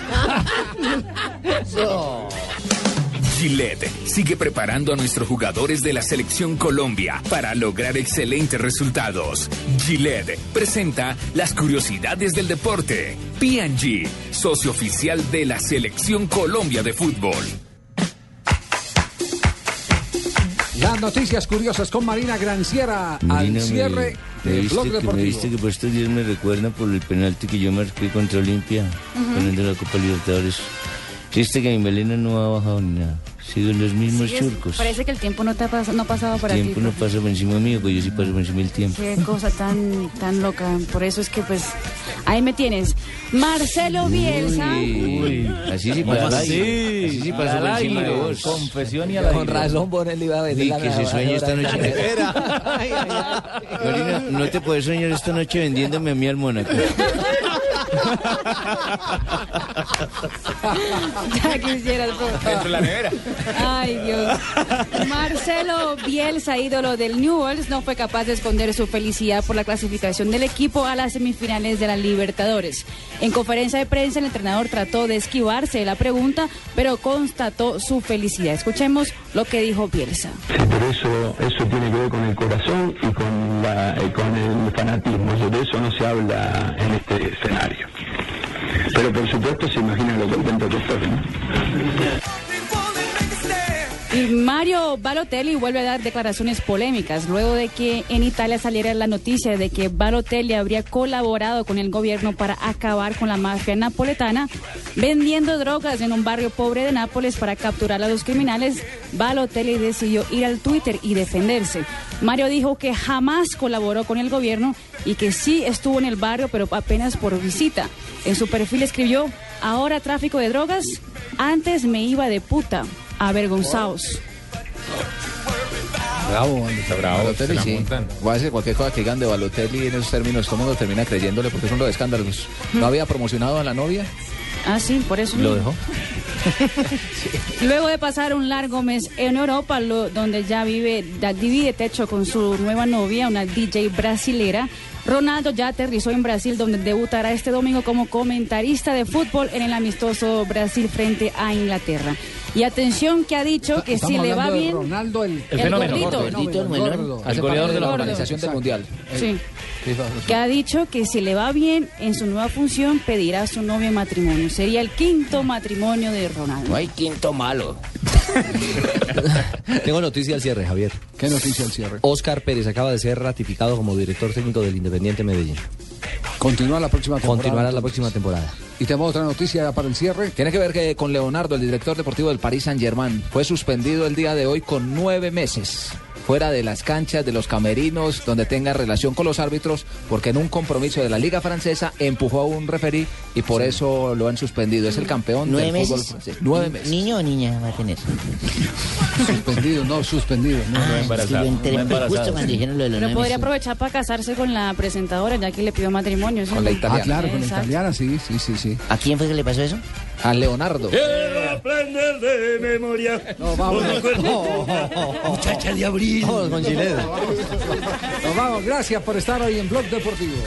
Gillette sigue preparando a nuestros jugadores de la selección Colombia para lograr excelentes resultados. Gillette presenta las curiosidades del deporte. P&G, socio oficial de la selección Colombia de fútbol. Las noticias curiosas con Marina Granciera al Marina, me- cierre me del viste blog que, me deportivo. viste que por estos días me recuerdan por el penalti que yo marqué contra Olimpia, Ujú. ganando la Copa Libertadores. Viste que mi melena no ha bajado ni nada. Sigo en los mismos Sí, es- churcos. parece que el tiempo no te ha, pas- no ha pasado para El ti. tiempo no pasa por encima mío, pues yo sí paso por encima del tiempo. Qué cosa tan, tan loca. Por eso es que, pues, ahí me tienes. Marcelo Bielsa. Uy, así sí ¿Cómo pasa. así? Así sí Al pasó por encima de vos. confesión y al Con razón, Bonelli iba a vender Uy, la que se sueña esta noche. Marina, no te puedes soñar esta noche vendiéndome a mí al Mónaco. Ya quisieras. por- Dentro de la nevera. Ay, Dios. Marcelo Bielsa, ídolo del Newells, no fue capaz de esconder su felicidad por la clasificación del equipo a las semifinales de la Libertadores. En conferencia de prensa, el entrenador trató de esquivarse de la pregunta, pero constató su felicidad. Escuchemos lo que dijo Bielsa. Pero eso, eso tiene que ver con el corazón y con, la, eh, con el fanatismo. Sobre eso no se habla en este escenario. Pero por supuesto se imagina lo contento que estoy. ¿no? Mario Balotelli vuelve a dar declaraciones polémicas luego de que en Italia saliera la noticia de que Balotelli habría colaborado con el gobierno para acabar con la mafia napoletana vendiendo drogas en un barrio pobre de Nápoles para capturar a los criminales. Balotelli decidió ir al Twitter y defenderse. Mario dijo que jamás colaboró con el gobierno y que sí estuvo en el barrio, pero apenas por visita. En su perfil escribió, ahora tráfico de drogas, antes me iba de puta, avergonzados. Bravo, Está bravo, Balotelli, se la sí. Voy a decir cualquier cosa que digan de Balotelli en esos términos, todo el mundo termina creyéndole porque es uno de escándalos. ¿No había promocionado a la novia? Ah, sí, por eso. Lo dejó. Luego de pasar un largo mes en Europa, lo- donde ya vive, ya divide techo con su nueva novia, una DJ brasilera, Ronaldo ya aterrizó en Brasil, donde debutará este domingo como comentarista de fútbol en el amistoso Brasil frente a Inglaterra. Y atención que ha dicho que si le va bien... Ronaldo, el, El fenómeno. gordito, El gordito, el gordo. melón. Hace El parte de la goleador. organización del. Mundial. Sí. Que ha dicho que si le va bien en su nueva función pedirá a su novia en matrimonio. Sería el quinto matrimonio de Ronaldo. No hay quinto malo. Tengo noticia al cierre, Javier. ¿Qué noticia al cierre? Oscar Pérez acaba de ser ratificado como director técnico del Independiente Medellín. Continúa la próxima temporada. Continuará la próxima temporada. Y tenemos otra noticia para el cierre. Tiene que ver que con Leonardo, el director deportivo del Paris Saint Germain, fue suspendido el día de hoy con nueve meses fuera de las canchas, de los camerinos, donde tenga relación con los árbitros, porque en un compromiso de la Liga Francesa empujó a un referí y por eso lo han suspendido. Es el campeón ¿Nueve del fútbol meses? francés. Nueve meses. ¿Niño o niña va a tener? Suspendido, no, suspendido. No, Ah, no. es que yo entré justo cuando dijeron lo de los Pero nueve podría meses. aprovechar para casarse con la presentadora, ya que le pidió matrimonio. ¿sí? Ah, claro, con la italiana, sí, sí, sí, sí. ¿A quién fue que le pasó eso? A Leonardo. Quiero aprender de memoria. No, vamos. No me acuerdo. Muchacha de abril. Vamos con Gilet. Nos vamos, gracias por estar hoy en Blog Deportivo.